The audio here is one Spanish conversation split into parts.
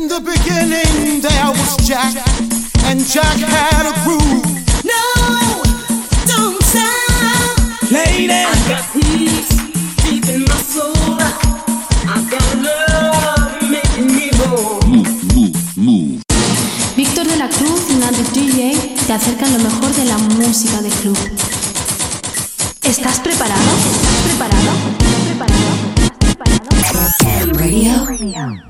In the beginning there was Jack, and Jack had a groove. No, don't stop. Lady, I got peace deep in my soul. I got love making me whole. Víctor de la Cruz y Nandi DJ te acercan lo mejor de la música de club. ¿Estás preparado? ¿Estás preparado? ¿Estás preparado? ¿Estás preparado? Radio.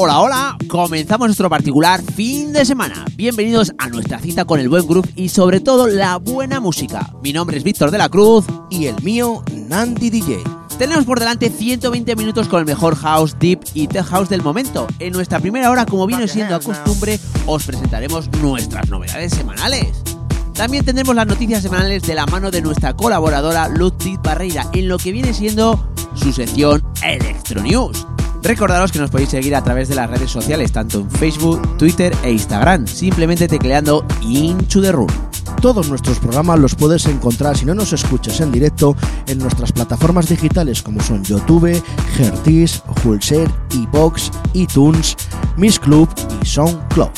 Hola, hola, comenzamos nuestro particular fin de semana. Bienvenidos a nuestra cita con el buen groove y sobre todo la buena música. Mi nombre es Víctor de la Cruz y el mío, Nandi DJ. Tenemos por delante 120 minutos con el mejor house, deep y tech house del momento. En nuestra primera hora, como viene siendo a costumbre, os presentaremos nuestras novedades semanales. También tendremos las noticias semanales de la mano de nuestra colaboradora Ludwig Barreira en lo que viene siendo su sección Electro News. Recordaros que nos podéis seguir a través de las redes sociales, tanto en Facebook, Twitter e Instagram, simplemente tecleando Into the Room. Todos nuestros programas los puedes encontrar si no nos escuchas en directo en nuestras plataformas digitales como son YouTube, Gertis, Hulser, iBox, iTunes, Miss Club y SoundCloud.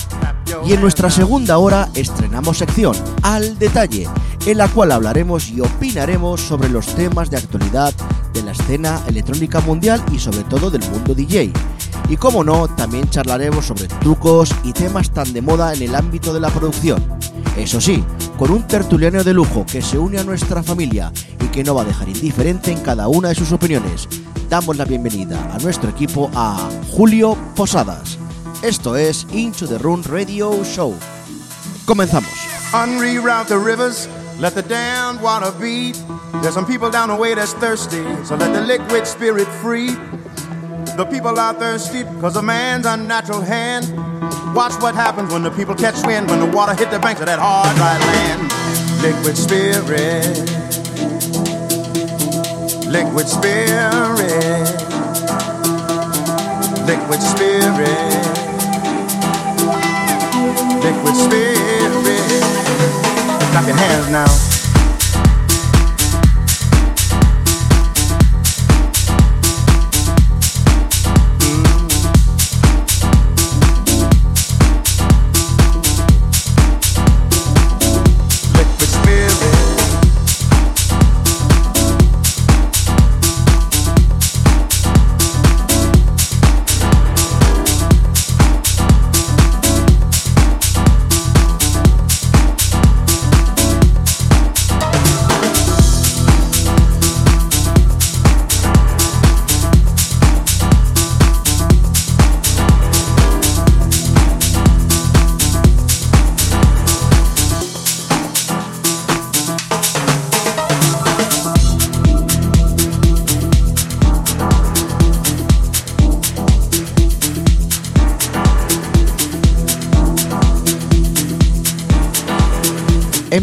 Y en nuestra segunda hora estrenamos sección Al Detalle, en la cual hablaremos y opinaremos sobre los temas de actualidad de la escena electrónica mundial y sobre todo del mundo DJ. Y como no, también charlaremos sobre trucos y temas tan de moda en el ámbito de la producción. Eso sí, con un tertuliano de lujo que se une a nuestra familia y que no va a dejar indiferente en cada una de sus opiniones. Damos la bienvenida a nuestro equipo a Julio Posadas. Esto es Into the Room Radio Show. Comenzamos. unreroute the rivers, let the damned water beat. There's some people down the way that's thirsty, so let the liquid spirit free. The people are thirsty because of man's unnatural hand. Watch what happens when the people catch wind, when the water hit the banks of that hard, dry land. Liquid spirit, liquid spirit, liquid spirit, liquid spirit. Clap your hands now.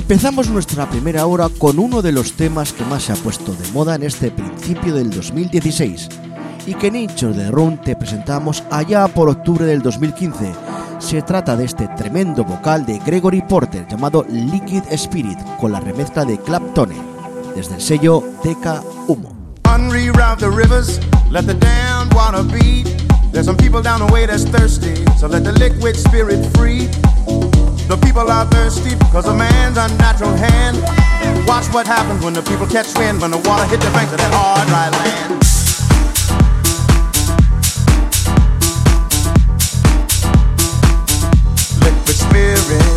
Empezamos nuestra primera hora con uno de los temas que más se ha puesto de moda en este principio del 2016 y que Nicho de Run te presentamos allá por octubre del 2015. Se trata de este tremendo vocal de Gregory Porter llamado Liquid Spirit con la remezcla de Claptone desde el sello Teca Humo. Unreroute the rivers, let the damned water beat. There's some people down the way that's thirsty, so let the liquid spirit free. The people are thirsty because of man's unnatural hand. Watch what happens when the people catch wind, when the water hit the banks of that hard, dry land. Liquid spirit.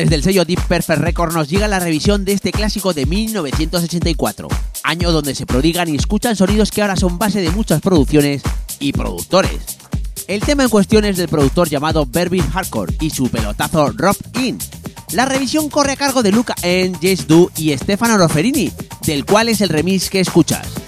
Desde el sello Deep Perfect Record nos llega la revisión de este clásico de 1984, año donde se prodigan y escuchan sonidos que ahora son base de muchas producciones y productores. El tema en cuestión es del productor llamado Bervin Hardcore y su pelotazo Rob In. La revisión corre a cargo de Luca en Jess Du y Stefano Roferini, del cual es el remix que escuchas.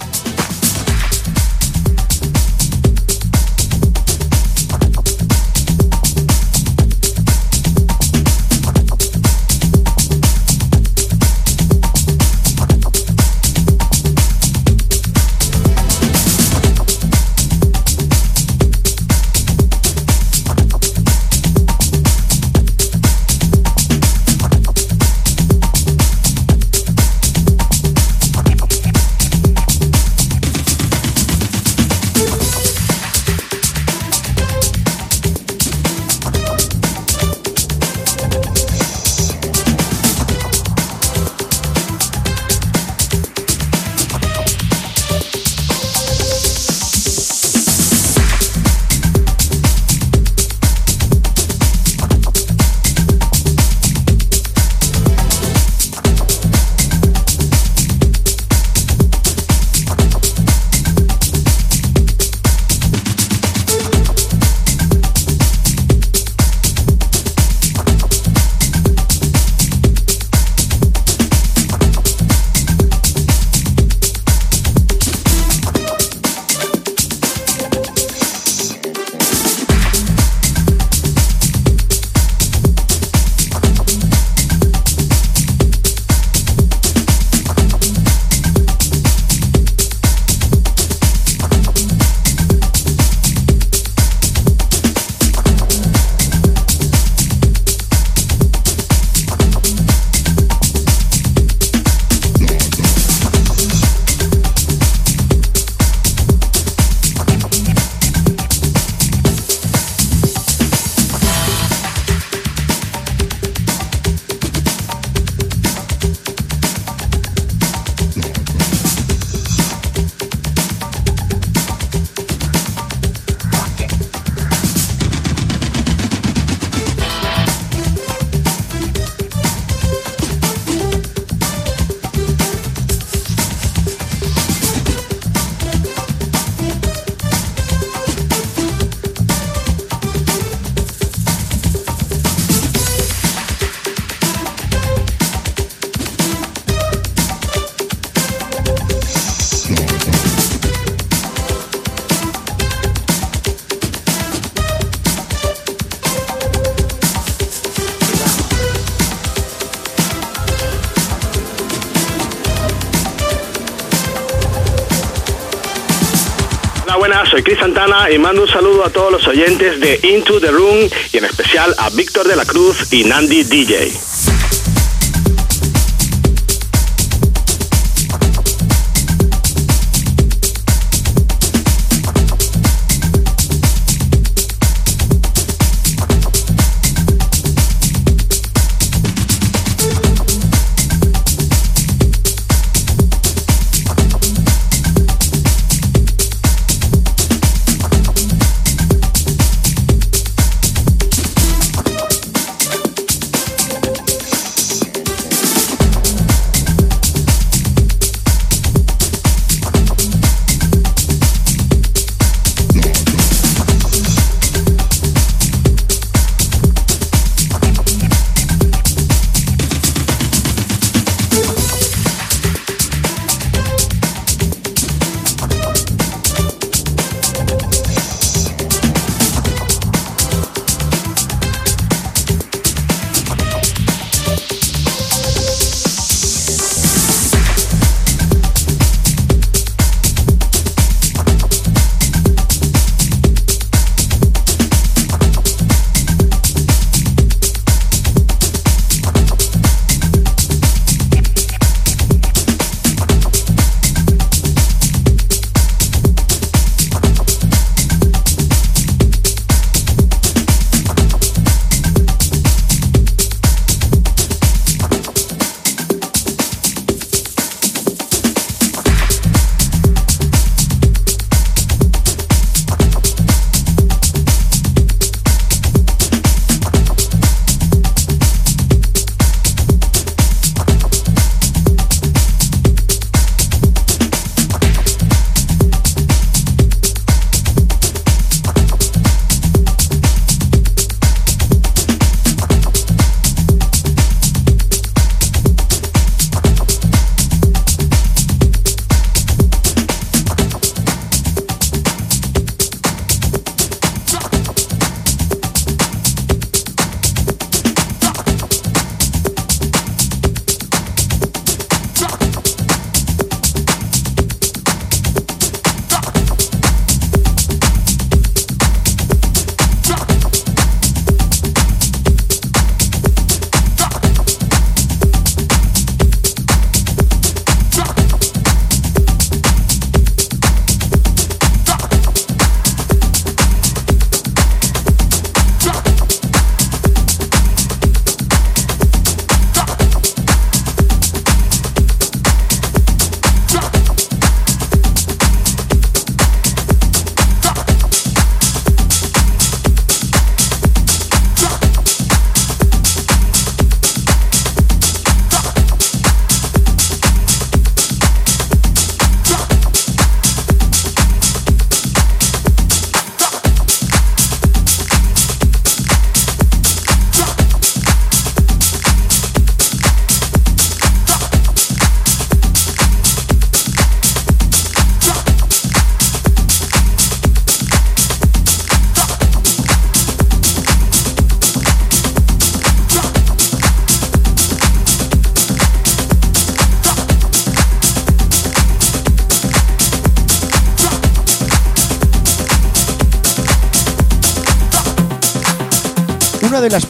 Y mando un saludo a todos los oyentes de Into the Room y en especial a Víctor de la Cruz y Nandi DJ.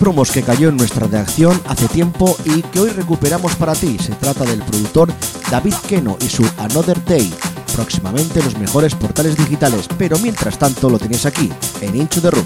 De promos que cayó en nuestra reacción hace tiempo y que hoy recuperamos para ti se trata del productor David Keno y su Another Day. Próximamente los mejores portales digitales, pero mientras tanto lo tenéis aquí, en Into the Room.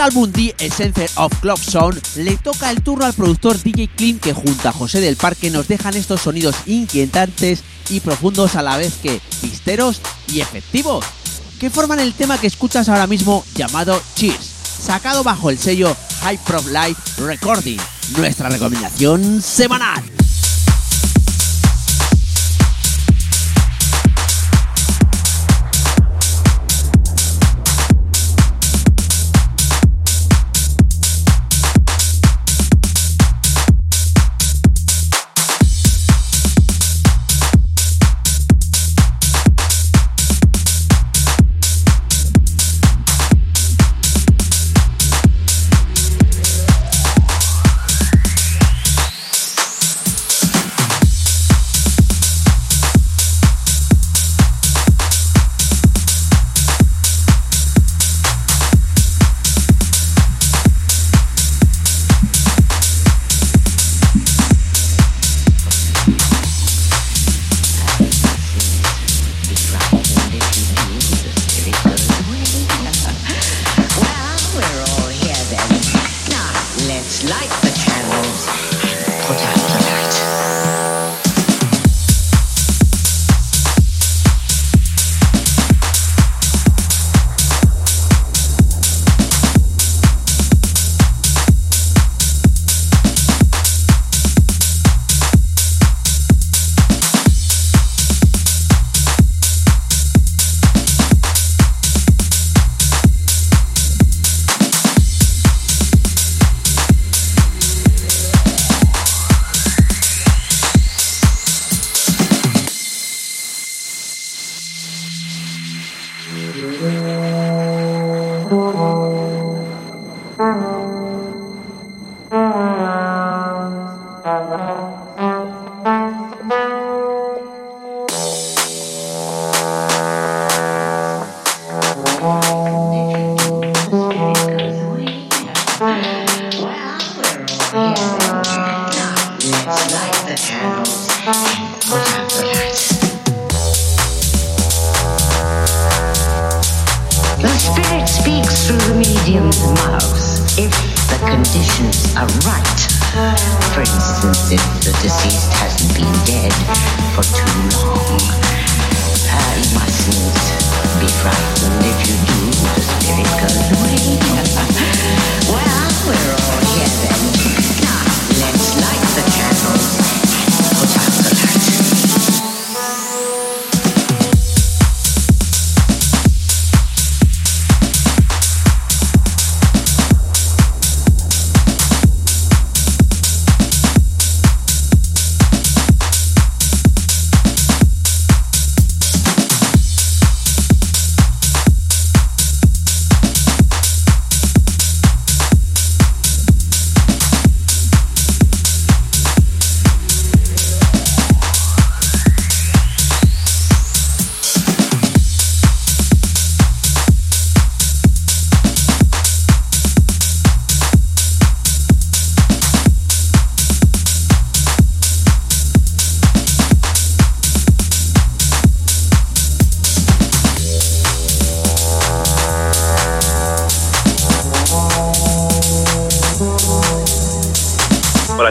Desde el álbum The Essence of Clock Sound le toca el turno al productor DJ Clean que junto a José del Parque nos dejan estos sonidos inquietantes y profundos a la vez que pisteros y efectivos, que forman el tema que escuchas ahora mismo llamado Cheers, sacado bajo el sello High Prof Life Recording, nuestra recomendación semanal.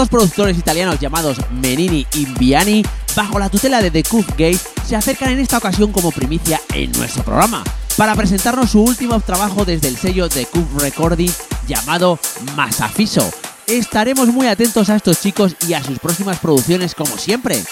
Dos productores italianos llamados Menini y Viani, bajo la tutela de The Cove Gate, se acercan en esta ocasión como primicia en nuestro programa, para presentarnos su último trabajo desde el sello The Cove Recording llamado Masafiso. Estaremos muy atentos a estos chicos y a sus próximas producciones como siempre.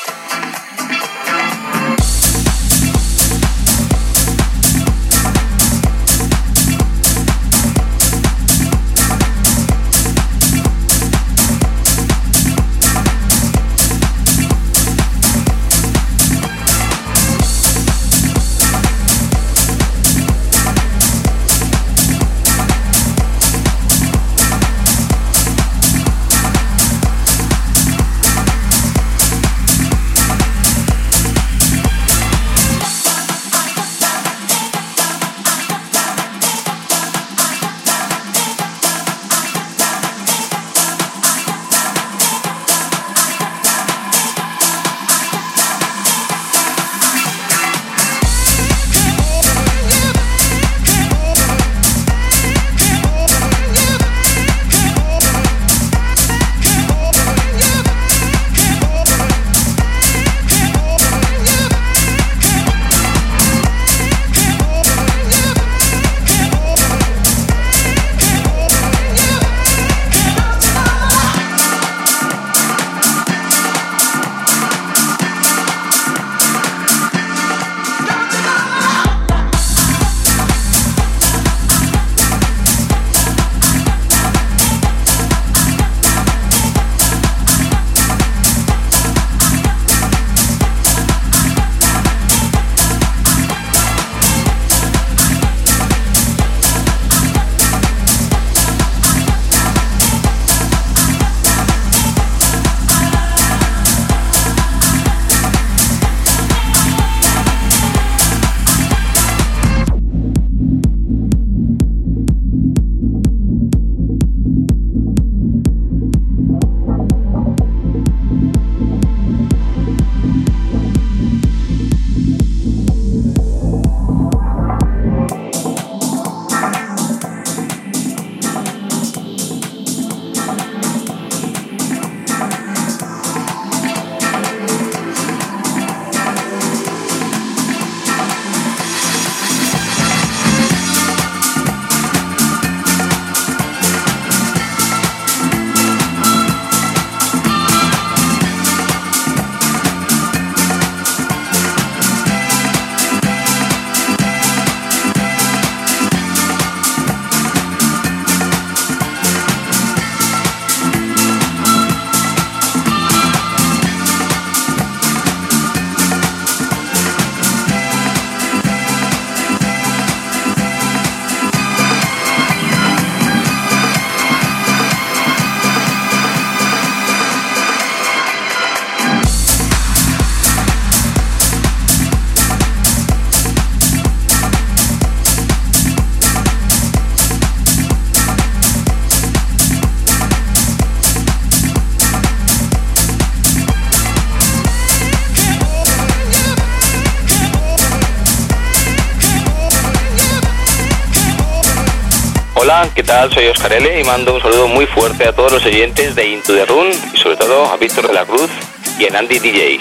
¿Qué tal? Soy Oscar L. y mando un saludo muy fuerte a todos los oyentes de Into the Room y sobre todo a Víctor de la Cruz y a Andy DJ.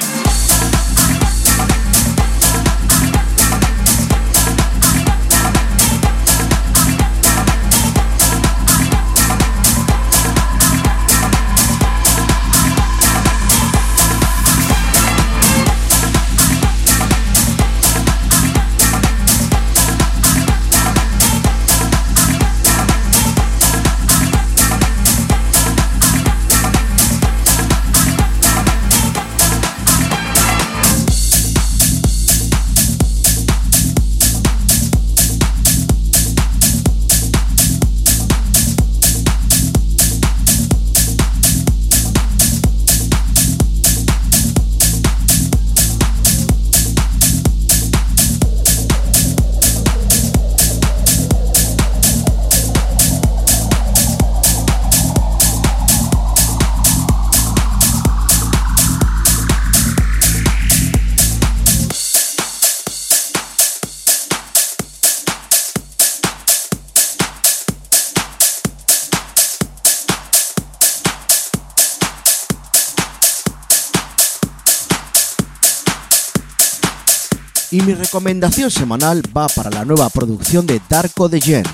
Recomendación semanal va para la nueva producción de Darko de Jen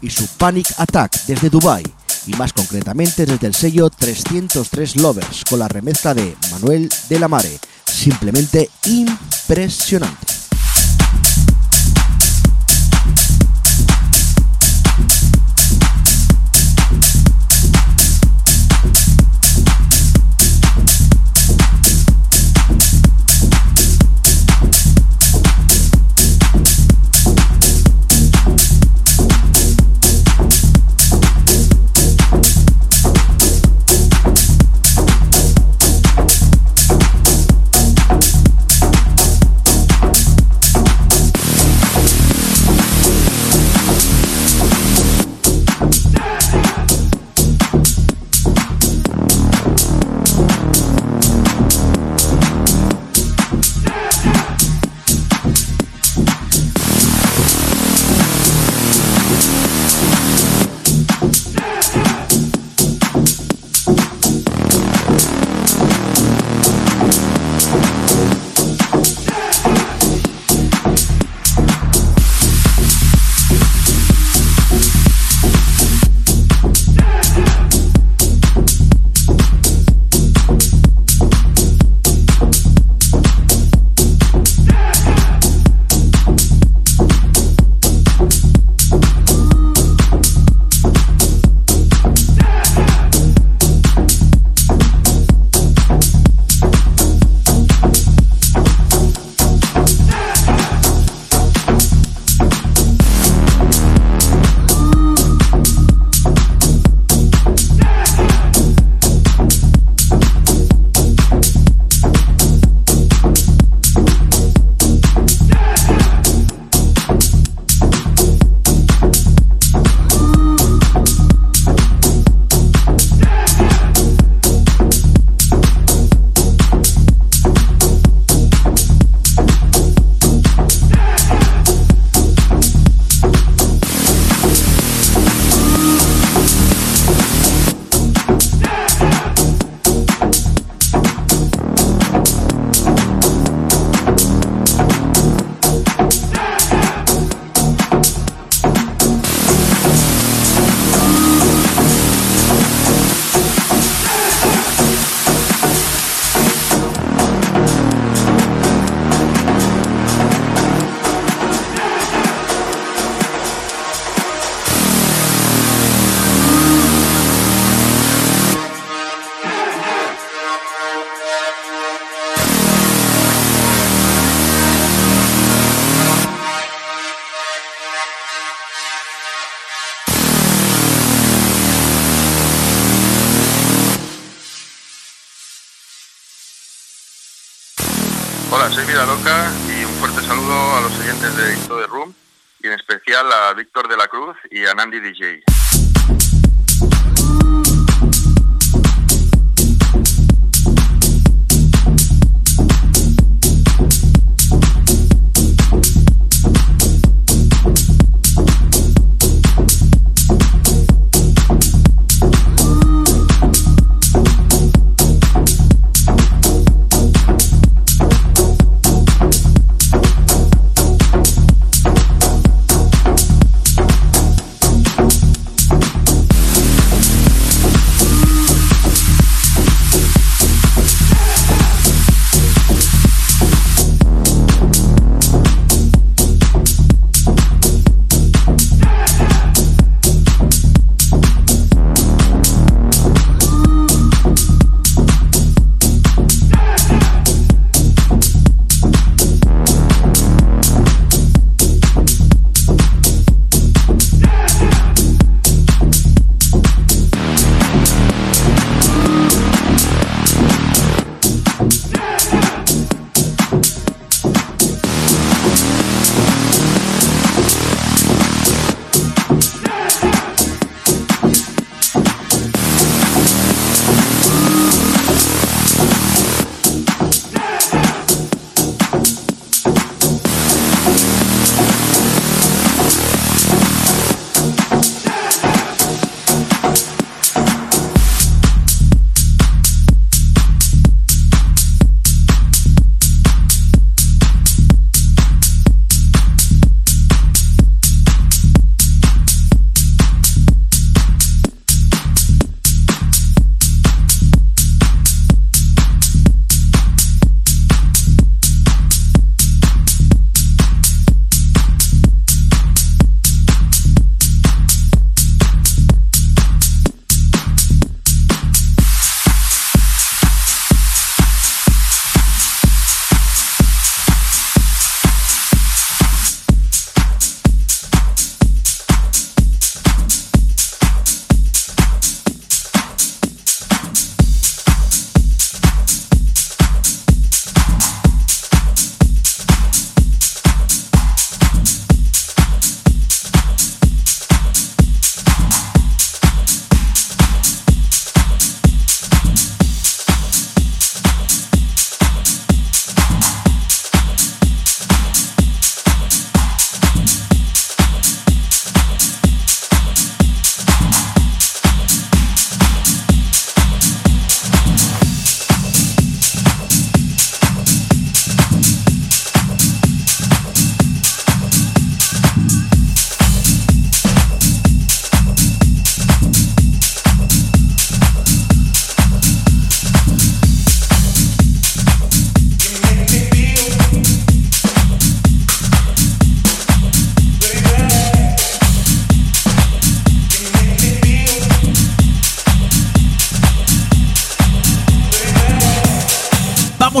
y su Panic Attack desde Dubai y más concretamente desde el sello 303 Lovers con la remezcla de Manuel de la Mare. Simplemente impresionante.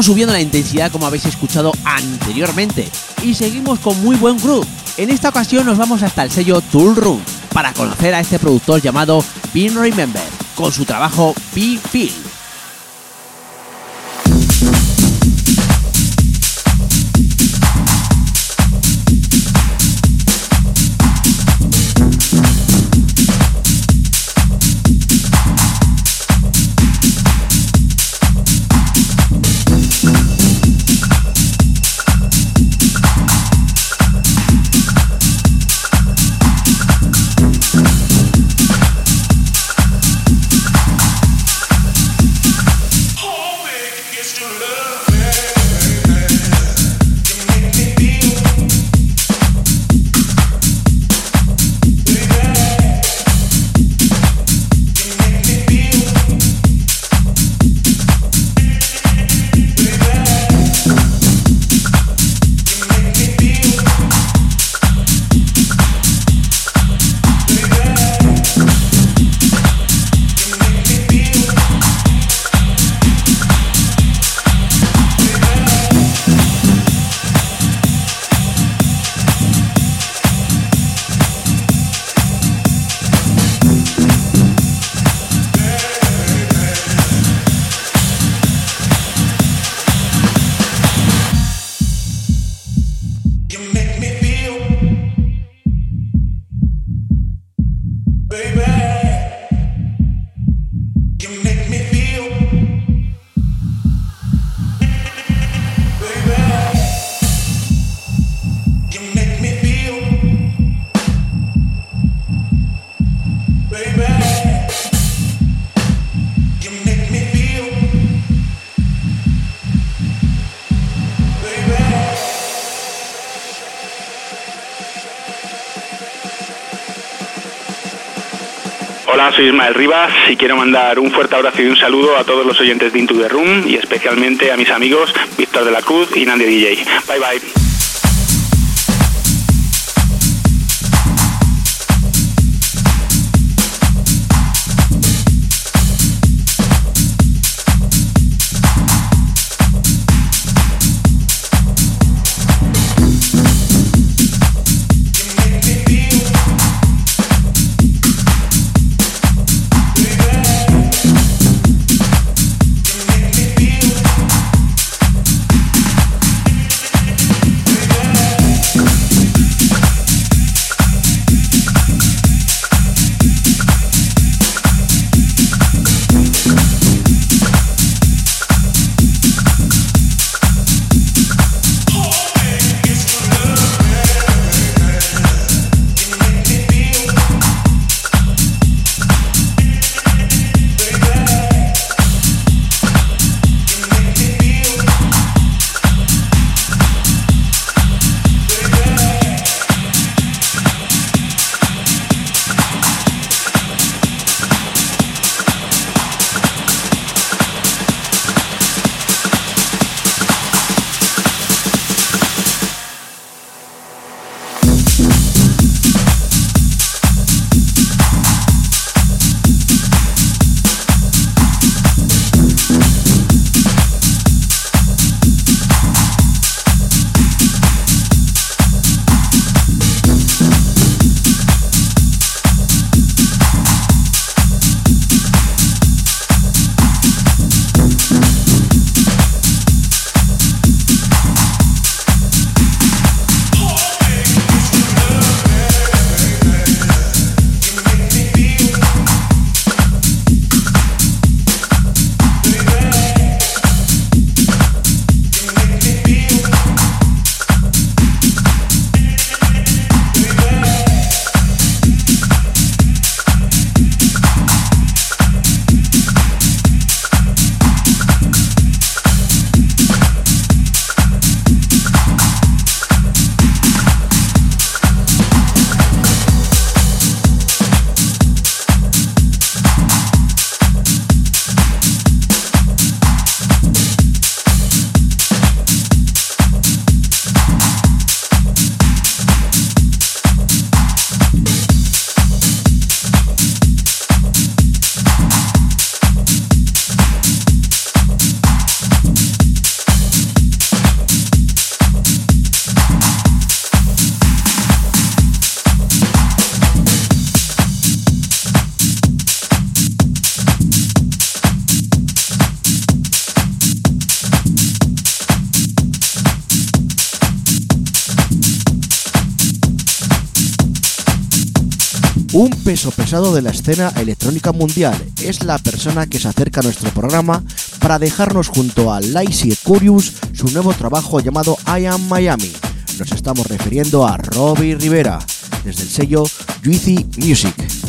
Subiendo la intensidad como habéis escuchado anteriormente y seguimos con muy buen groove. En esta ocasión nos vamos hasta el sello Tool Room para conocer a este productor llamado Pin Remember con su trabajo Big soy Ismael Rivas y quiero mandar un fuerte abrazo y un saludo a todos los oyentes de Into the Room y especialmente a mis amigos Víctor de la Cruz y Nandy DJ. Bye bye. Un peso pesado de la escena electrónica mundial. Es la persona que se acerca a nuestro programa para dejarnos junto a Lazy Curious su nuevo trabajo llamado I Am Miami. Nos estamos refiriendo a Robbie Rivera, desde el sello Juicy Music.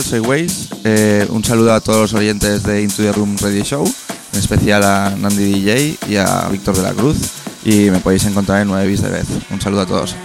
Soy Waze. Eh, un saludo a todos los oyentes de Into the Room Radio Show, en especial a Nandi DJ y a Víctor de la Cruz. Y me podéis encontrar en 9 bis de vez. Un saludo a todos.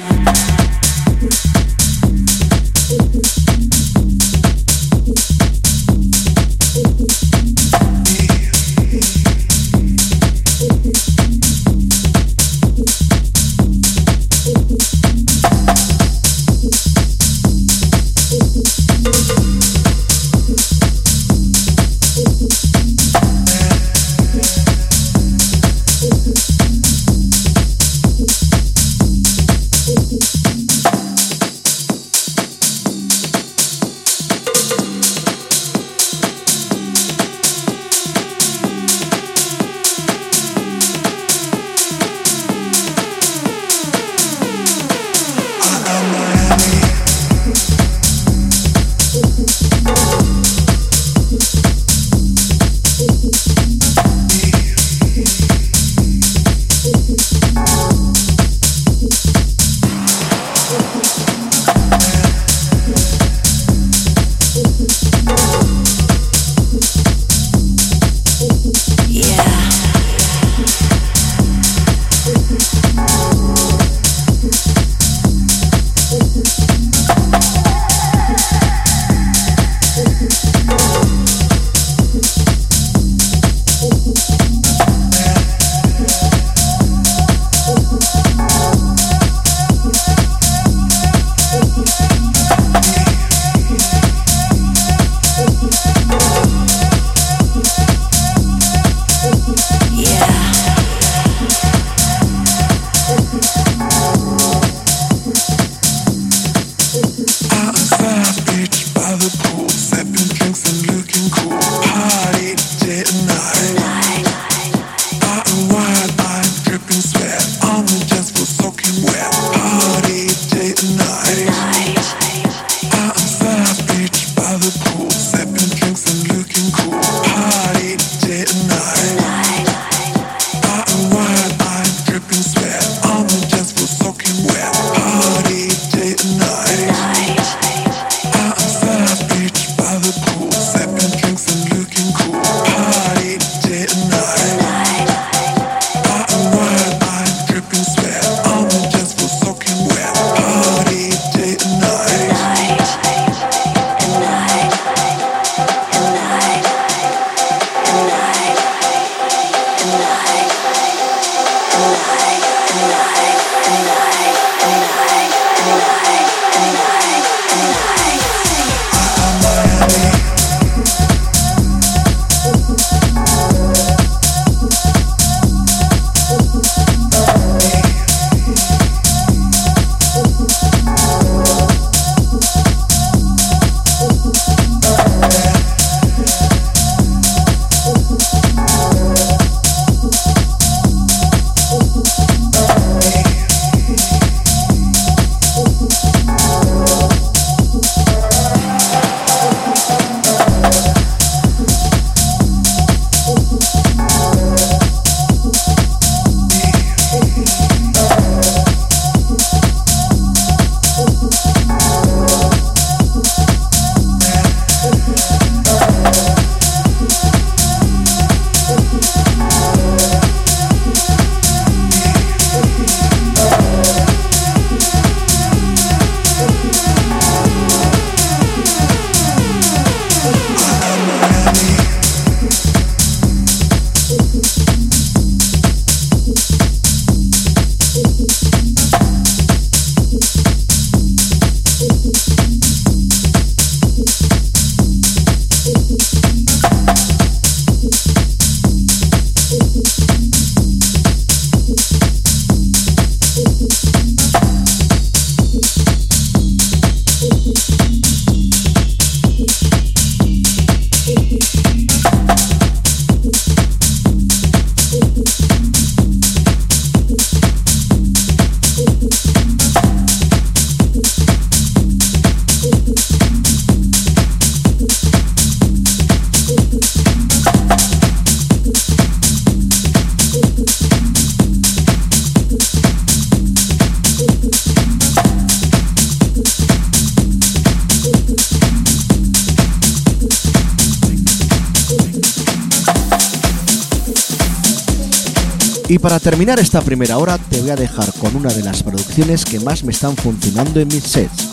Terminar esta primera hora te voy a dejar con una de las producciones que más me están funcionando en mis sets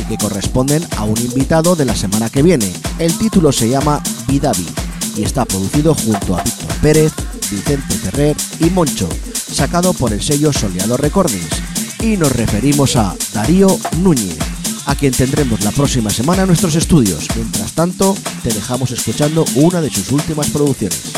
y que corresponden a un invitado de la semana que viene. El título se llama Vidavi y está producido junto a Víctor Pérez, Vicente Ferrer y Moncho, sacado por el sello Soleado Recordings. Y nos referimos a Darío Núñez, a quien tendremos la próxima semana en nuestros estudios. Mientras tanto, te dejamos escuchando una de sus últimas producciones.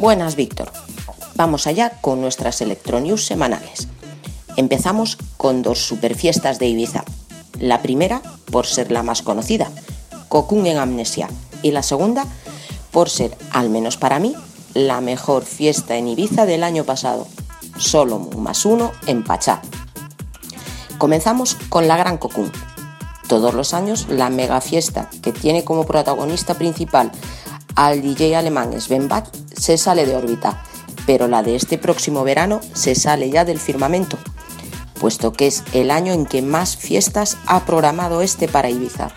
Buenas Víctor. Vamos allá con nuestras Electronews semanales. Empezamos con dos superfiestas de Ibiza. La primera, por ser la más conocida, Cocoon en Amnesia, y la segunda, por ser, al menos para mí, la mejor fiesta en Ibiza del año pasado, Solomon más uno en Pachá. Comenzamos con la Gran Cocoon. Todos los años la mega fiesta que tiene como protagonista principal al DJ alemán Sven Bach se sale de órbita, pero la de este próximo verano se sale ya del firmamento, puesto que es el año en que más fiestas ha programado este para Ibiza.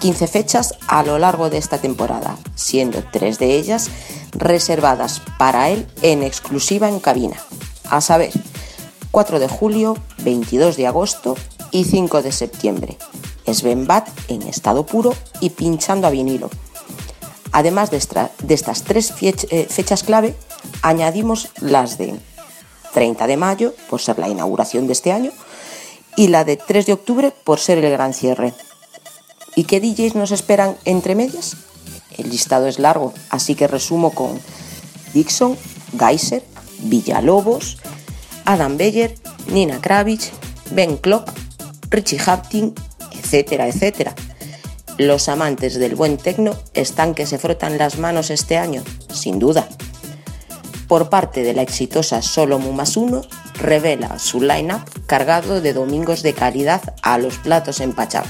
15 fechas a lo largo de esta temporada, siendo tres de ellas reservadas para él en exclusiva en cabina. A saber, 4 de julio, 22 de agosto y 5 de septiembre. Sven Bat en estado puro y pinchando a vinilo. Además de, esta- de estas tres eh, fechas clave, añadimos las de 30 de mayo, por ser la inauguración de este año, y la de 3 de octubre, por ser el gran cierre. ¿Y qué DJs nos esperan entre medias? El listado es largo, así que resumo con Dixon, Geyser, Villalobos, Adam Beyer, Nina Kravitz, Ben Klopp, Richie Haptin, etcétera, etcétera. Los amantes del buen tecno están que se frotan las manos este año, sin duda. Por parte de la exitosa Solomon más uno, revela su line-up cargado de domingos de calidad a los platos en Pachá.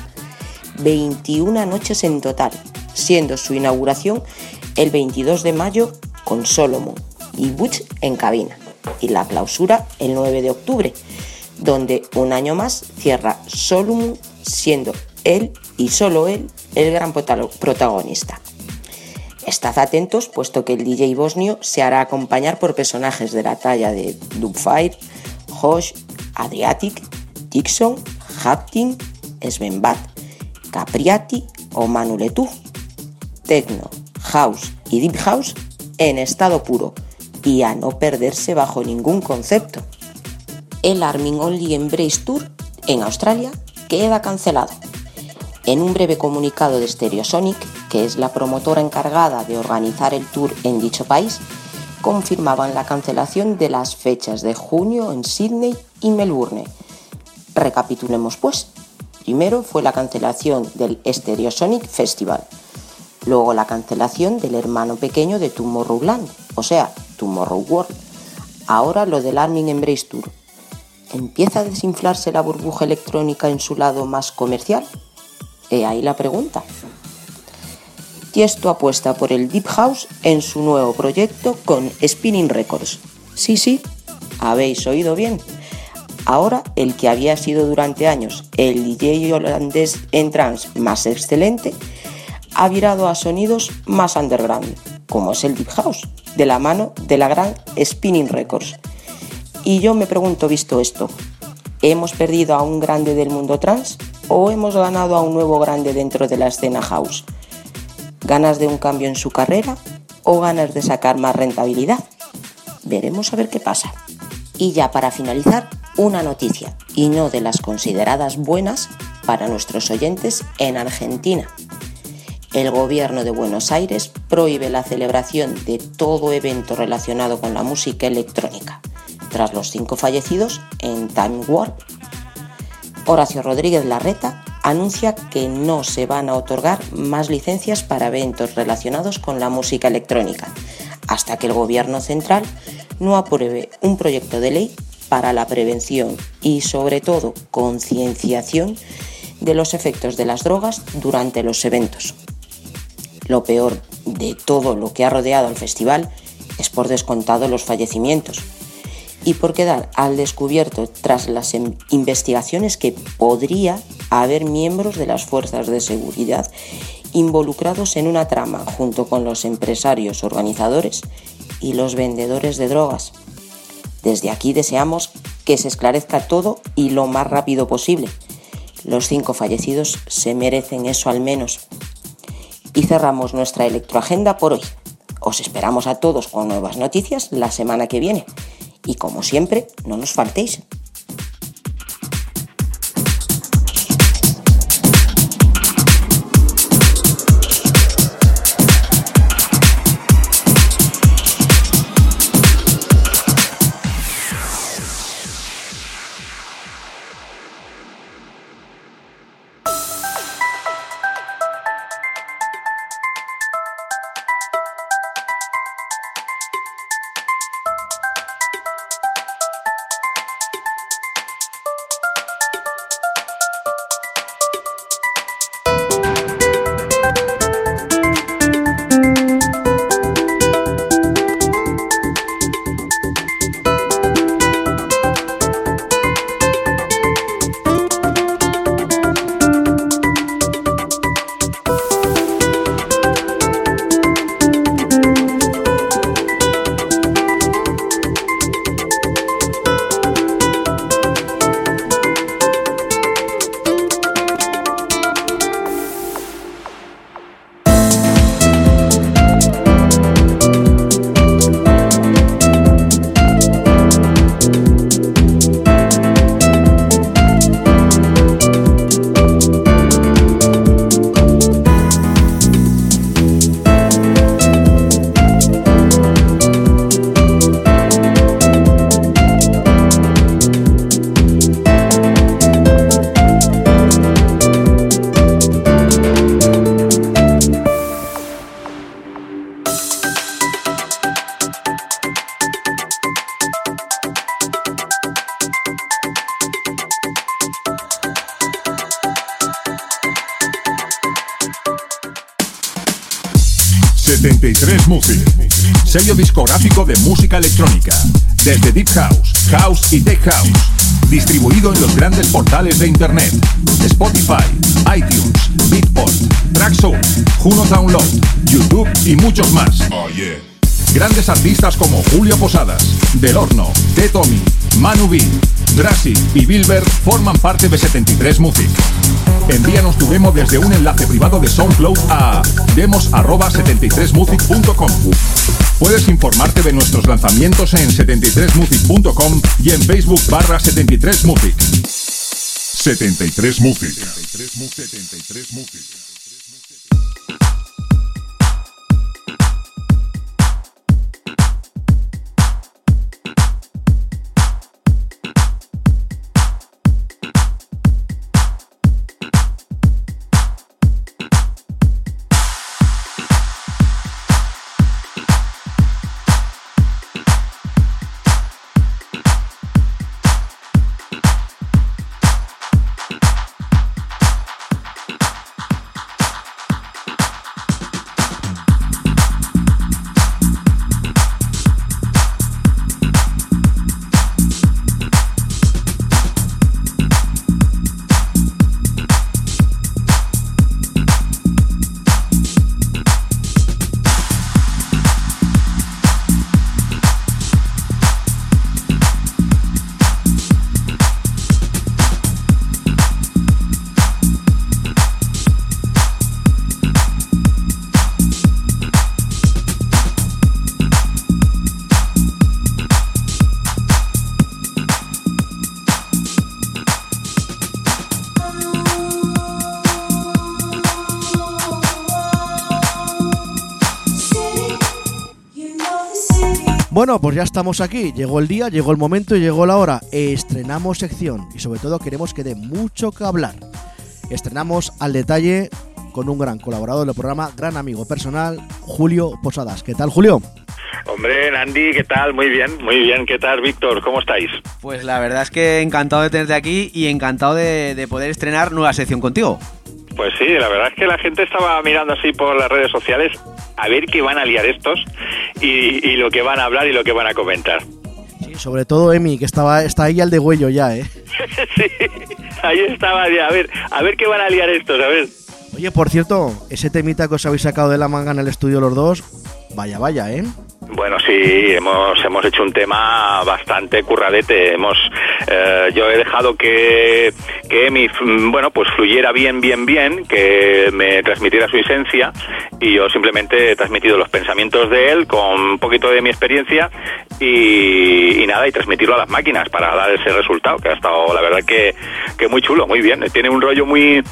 21 noches en total, siendo su inauguración el 22 de mayo con Solomon y Butch en cabina, y la clausura el 9 de octubre, donde un año más cierra Solomon siendo él y solo él el gran prota- protagonista. Estad atentos, puesto que el DJ bosnio se hará acompañar por personajes de la talla de Dubfire, Hosh, Adriatic, Dixon, Haptin, Sven Bat, Capriati o Manu Letou. Techno, House y Deep House en estado puro y a no perderse bajo ningún concepto. El Armin Only Embrace Tour en Australia queda cancelado. En un breve comunicado de Stereosonic, que es la promotora encargada de organizar el tour en dicho país, confirmaban la cancelación de las fechas de junio en Sydney y Melbourne. Recapitulemos pues. Primero fue la cancelación del Stereosonic Festival, luego la cancelación del hermano pequeño de Tomorrowland, o sea, Tomorrow World. Ahora lo del Armin Embrace Tour. ¿Empieza a desinflarse la burbuja electrónica en su lado más comercial? He ahí la pregunta. Tiesto apuesta por el Deep House en su nuevo proyecto con Spinning Records. Sí, sí, habéis oído bien. Ahora el que había sido durante años el DJ holandés en trance más excelente ha virado a sonidos más underground, como es el Deep House, de la mano de la gran Spinning Records. Y yo me pregunto, visto esto, ¿hemos perdido a un grande del mundo trans o hemos ganado a un nuevo grande dentro de la escena house? ¿Ganas de un cambio en su carrera o ganas de sacar más rentabilidad? Veremos a ver qué pasa. Y ya para finalizar, una noticia, y no de las consideradas buenas para nuestros oyentes en Argentina. El gobierno de Buenos Aires prohíbe la celebración de todo evento relacionado con la música electrónica, tras los cinco fallecidos en Time Warp. Horacio Rodríguez Larreta anuncia que no se van a otorgar más licencias para eventos relacionados con la música electrónica, hasta que el gobierno central no apruebe un proyecto de ley para la prevención y sobre todo concienciación de los efectos de las drogas durante los eventos. Lo peor de todo lo que ha rodeado al festival es por descontado los fallecimientos y por quedar al descubierto tras las em- investigaciones que podría haber miembros de las fuerzas de seguridad involucrados en una trama junto con los empresarios organizadores y los vendedores de drogas. Desde aquí deseamos que se esclarezca todo y lo más rápido posible. Los cinco fallecidos se merecen eso al menos. Y cerramos nuestra electroagenda por hoy. Os esperamos a todos con nuevas noticias la semana que viene. Y como siempre, no nos faltéis. Grandes portales de Internet, Spotify, iTunes, Beatport, Traxsource, Juno Download, YouTube y muchos más. Grandes artistas como Julio Posadas, Del Horno, T. Tommy, Manu B, Drassi y Bilber forman parte de 73 Music. Envíanos tu demo desde un enlace privado de SoundCloud a demos@73music.com. Puedes informarte de nuestros lanzamientos en 73music.com y en Facebook barra 73music. 73 Bueno, pues ya estamos aquí. Llegó el día, llegó el momento y llegó la hora. Estrenamos sección y sobre todo queremos que dé mucho que hablar. Estrenamos al detalle con un gran colaborador del programa, gran amigo personal, Julio Posadas. ¿Qué tal, Julio? Hombre, Nandi, ¿qué tal? Muy bien, muy bien. ¿Qué tal, Víctor? ¿Cómo estáis? Pues la verdad es que encantado de tenerte aquí y encantado de, de poder estrenar nueva sección contigo. Pues sí, la verdad es que la gente estaba mirando así por las redes sociales a ver qué van a liar estos y, y lo que van a hablar y lo que van a comentar. Sí, sobre todo Emi, que estaba, está ahí al de huello ya, ¿eh? sí, ahí estaba ya. A ver, a ver qué van a liar estos, a ver. Oye, por cierto, ese temita que os habéis sacado de la manga en el estudio los dos, vaya, vaya, ¿eh? Bueno, sí, hemos, hemos hecho un tema bastante curradete. Hemos, eh, yo he dejado que, que Emi, mm, bueno, pues fluyera bien, bien, bien, que me transmitiera su esencia y yo simplemente he transmitido los pensamientos de él con un poquito de mi experiencia y, y nada, y transmitirlo a las máquinas para dar ese resultado, que ha estado, la verdad, que, que muy chulo, muy bien. Tiene un rollo muy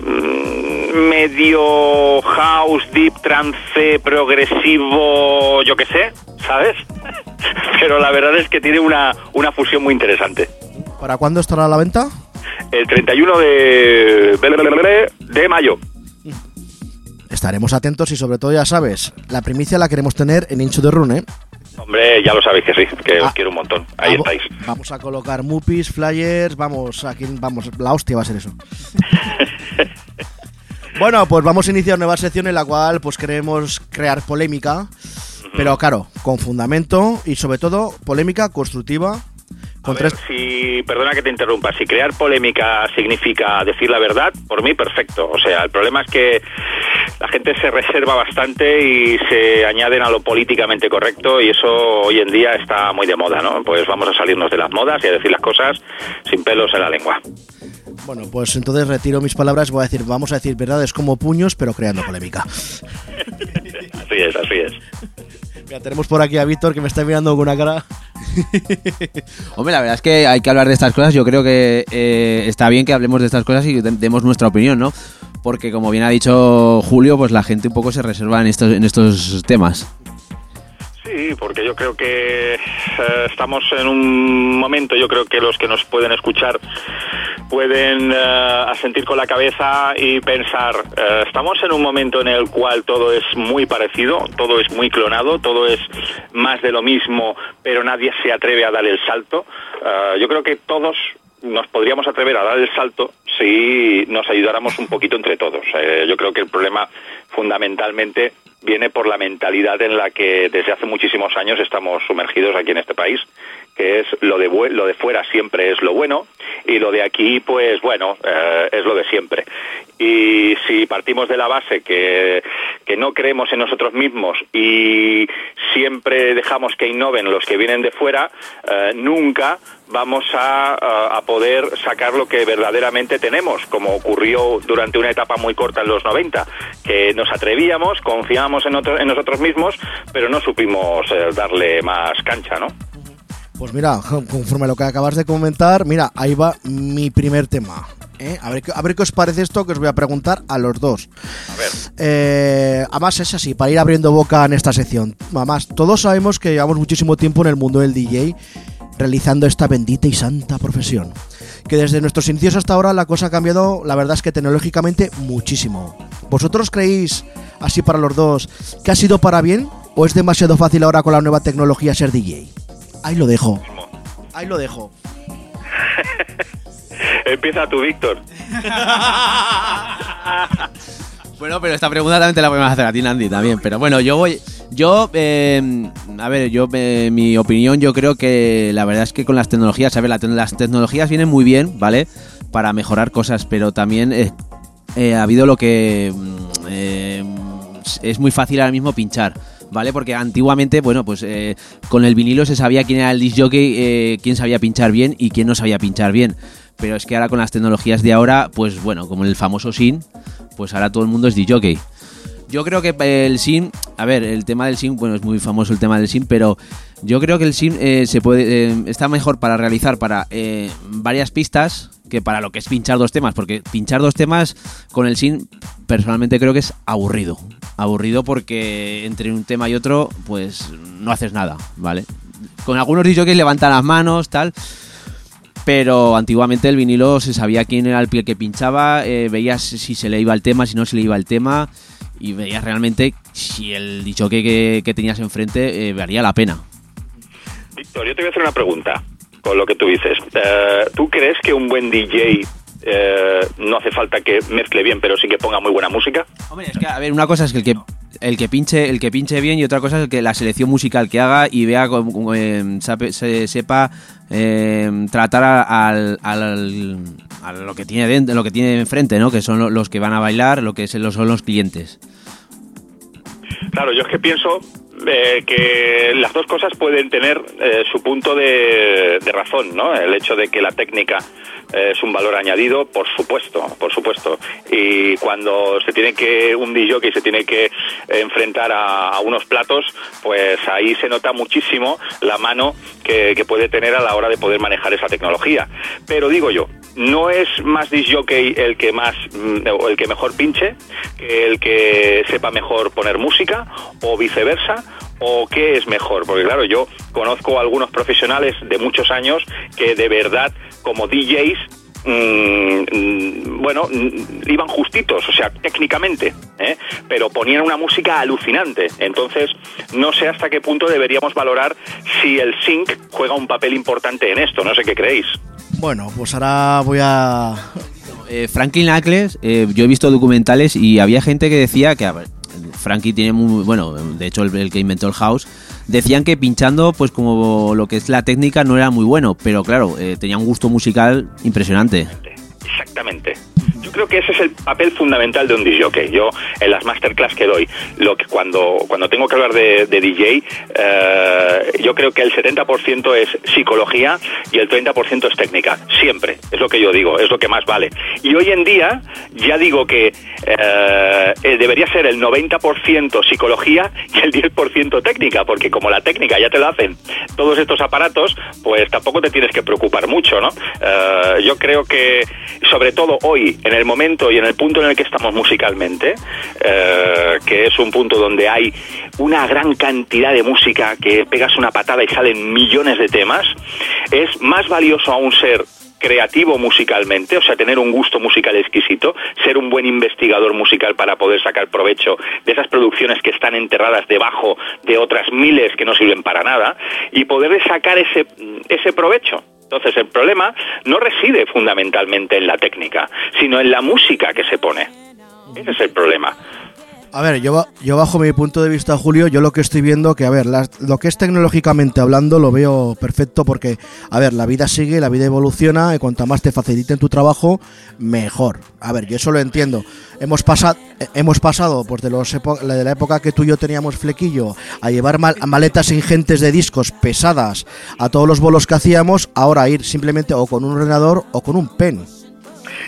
mm, medio house, deep trance, progresivo, yo qué sé, ¿sabes? Pero la verdad es que tiene una, una fusión muy interesante. ¿Para cuándo estará a la venta? El 31 de, de mayo. Estaremos atentos y sobre todo, ya sabes, la primicia la queremos tener en Incho de Run, ¿eh? Hombre, ya lo sabéis que sí, que Ah. os quiero un montón. Ahí Vamos- estáis. Vamos a colocar mupis, flyers, vamos, aquí, vamos, la hostia va a ser eso. bueno, pues vamos a iniciar nueva sección en la cual pues queremos crear polémica, pero claro, con fundamento y sobre todo polémica constructiva. A ver, si, perdona que te interrumpa, si crear polémica significa decir la verdad, por mí perfecto. O sea, el problema es que la gente se reserva bastante y se añaden a lo políticamente correcto y eso hoy en día está muy de moda, ¿no? Pues vamos a salirnos de las modas y a decir las cosas sin pelos en la lengua. Bueno, pues entonces retiro mis palabras, voy a decir, vamos a decir verdades como puños, pero creando polémica. Así es, así es. Mira, tenemos por aquí a Víctor que me está mirando con una cara. Hombre, la verdad es que hay que hablar de estas cosas. Yo creo que eh, está bien que hablemos de estas cosas y de- demos nuestra opinión, ¿no? Porque como bien ha dicho Julio, pues la gente un poco se reserva en estos, en estos temas. Sí, porque yo creo que eh, estamos en un momento, yo creo que los que nos pueden escuchar pueden eh, asentir con la cabeza y pensar, eh, estamos en un momento en el cual todo es muy parecido, todo es muy clonado, todo es más de lo mismo, pero nadie se atreve a dar el salto. Eh, yo creo que todos nos podríamos atrever a dar el salto si nos ayudáramos un poquito entre todos. Yo creo que el problema fundamentalmente viene por la mentalidad en la que desde hace muchísimos años estamos sumergidos aquí en este país, que es lo de, lo de fuera siempre es lo bueno y lo de aquí, pues bueno, eh, es lo de siempre. Y si partimos de la base que, que no creemos en nosotros mismos y siempre dejamos que innoven los que vienen de fuera, eh, nunca vamos a, a- a poder sacar lo que verdaderamente tenemos, como ocurrió durante una etapa muy corta en los 90, que nos atrevíamos, confiábamos en, otro- en nosotros mismos, pero no supimos eh, darle más cancha, ¿no? Pues mira, conforme a lo que acabas de comentar, mira, ahí va mi primer tema. ¿eh? A, ver, qué- a ver qué os parece esto que os voy a preguntar a los dos. A ver. Eh, además es así, para ir abriendo boca en esta sección. Además, todos sabemos que llevamos muchísimo tiempo en el mundo del DJ realizando esta bendita y santa profesión. Que desde nuestros inicios hasta ahora la cosa ha cambiado, la verdad es que tecnológicamente muchísimo. ¿Vosotros creéis, así para los dos, que ha sido para bien o es demasiado fácil ahora con la nueva tecnología ser DJ? Ahí lo dejo. Ahí lo dejo. Empieza tú, Víctor. Bueno, pero esta pregunta también te la podemos hacer a ti, Nandy, también. Pero bueno, yo voy. Yo, eh, a ver, yo, eh, mi opinión, yo creo que la verdad es que con las tecnologías, a ver, la te- las tecnologías vienen muy bien, ¿vale? Para mejorar cosas, pero también eh, eh, ha habido lo que. mm, eh, es muy fácil ahora mismo pinchar. ¿Vale? Porque antiguamente, bueno, pues eh, con el vinilo se sabía quién era el disc jockey, eh, quién sabía pinchar bien y quién no sabía pinchar bien. Pero es que ahora con las tecnologías de ahora, pues bueno, como el famoso SIN, pues ahora todo el mundo es disc jockey. Yo creo que el SIM, a ver, el tema del SIM, bueno, es muy famoso el tema del SIM, pero yo creo que el SIM eh, se puede, eh, está mejor para realizar para eh, varias pistas que para lo que es pinchar dos temas, porque pinchar dos temas con el SIM personalmente creo que es aburrido. Aburrido porque entre un tema y otro, pues no haces nada, ¿vale? Con algunos que levantan las manos, tal, pero antiguamente el vinilo se sabía quién era el que pinchaba, eh, veías si se le iba el tema, si no se le iba el tema, y veías realmente si el dicho que, que, que tenías enfrente eh, valía la pena. Víctor, yo te voy a hacer una pregunta con lo que tú dices. Eh, ¿Tú crees que un buen DJ eh, no hace falta que mezcle bien, pero sí que ponga muy buena música? Hombre, es que, a ver, una cosa es que el que el que pinche el que pinche bien y otra cosa es el que la selección musical que haga y vea eh, se, sepa eh, tratar al, al- a lo que tiene dentro, lo que tiene enfrente, ¿no? Que son lo- los que van a bailar, lo que son los clientes. Claro, yo es que pienso eh, que las dos cosas pueden tener eh, su punto de, de razón, ¿no? El hecho de que la técnica es un valor añadido, por supuesto, por supuesto. Y cuando se tiene que un DJ se tiene que enfrentar a, unos platos, pues ahí se nota muchísimo la mano que, puede tener a la hora de poder manejar esa tecnología. Pero digo yo, no es más disc jockey el que más mm, el que mejor pinche el que sepa mejor poner música o viceversa o qué es mejor porque claro yo conozco a algunos profesionales de muchos años que de verdad como DJs mm, bueno, mm, iban justitos, o sea, técnicamente, ¿eh? pero ponían una música alucinante. Entonces, no sé hasta qué punto deberíamos valorar si el sync juega un papel importante en esto. No sé qué creéis. Bueno, pues ahora voy a... Eh, Franklin Ackles, eh, yo he visto documentales y había gente que decía que a ver, Frankie tiene muy bueno, de hecho el, que inventó el house, decían que pinchando pues como lo que es la técnica no era muy bueno, pero claro, eh, tenía un gusto musical impresionante. Exactamente. Creo que ese es el papel fundamental de un DJ. Yo en las masterclass que doy, lo que cuando cuando tengo que hablar de, de DJ, eh, yo creo que el 70% es psicología y el 30% es técnica. Siempre es lo que yo digo, es lo que más vale. Y hoy en día ya digo que eh, debería ser el 90% psicología y el 10% técnica, porque como la técnica ya te lo hacen todos estos aparatos, pues tampoco te tienes que preocupar mucho, ¿no? Eh, yo creo que sobre todo hoy, en el momento y en el punto en el que estamos musicalmente, eh, que es un punto donde hay una gran cantidad de música que pegas una patada y salen millones de temas, es más valioso aún ser creativo musicalmente, o sea, tener un gusto musical exquisito, ser un buen investigador musical para poder sacar provecho de esas producciones que están enterradas debajo de otras miles que no sirven para nada y poder sacar ese, ese provecho. Entonces, el problema no reside fundamentalmente en la técnica, sino en la música que se pone. Ese es el problema. A ver, yo, yo bajo mi punto de vista, Julio, yo lo que estoy viendo que, a ver, las- lo que es tecnológicamente hablando lo veo perfecto porque, a ver, la vida sigue, la vida evoluciona y cuanto más te faciliten tu trabajo, mejor. A ver, yo eso lo entiendo. Hemos, pasado hemos pasado pues, de, los de la época que tú y yo teníamos flequillo a llevar mal- maletas ingentes de discos pesadas a todos los bolos que hacíamos, ahora ir simplemente o con un ordenador o con un pen.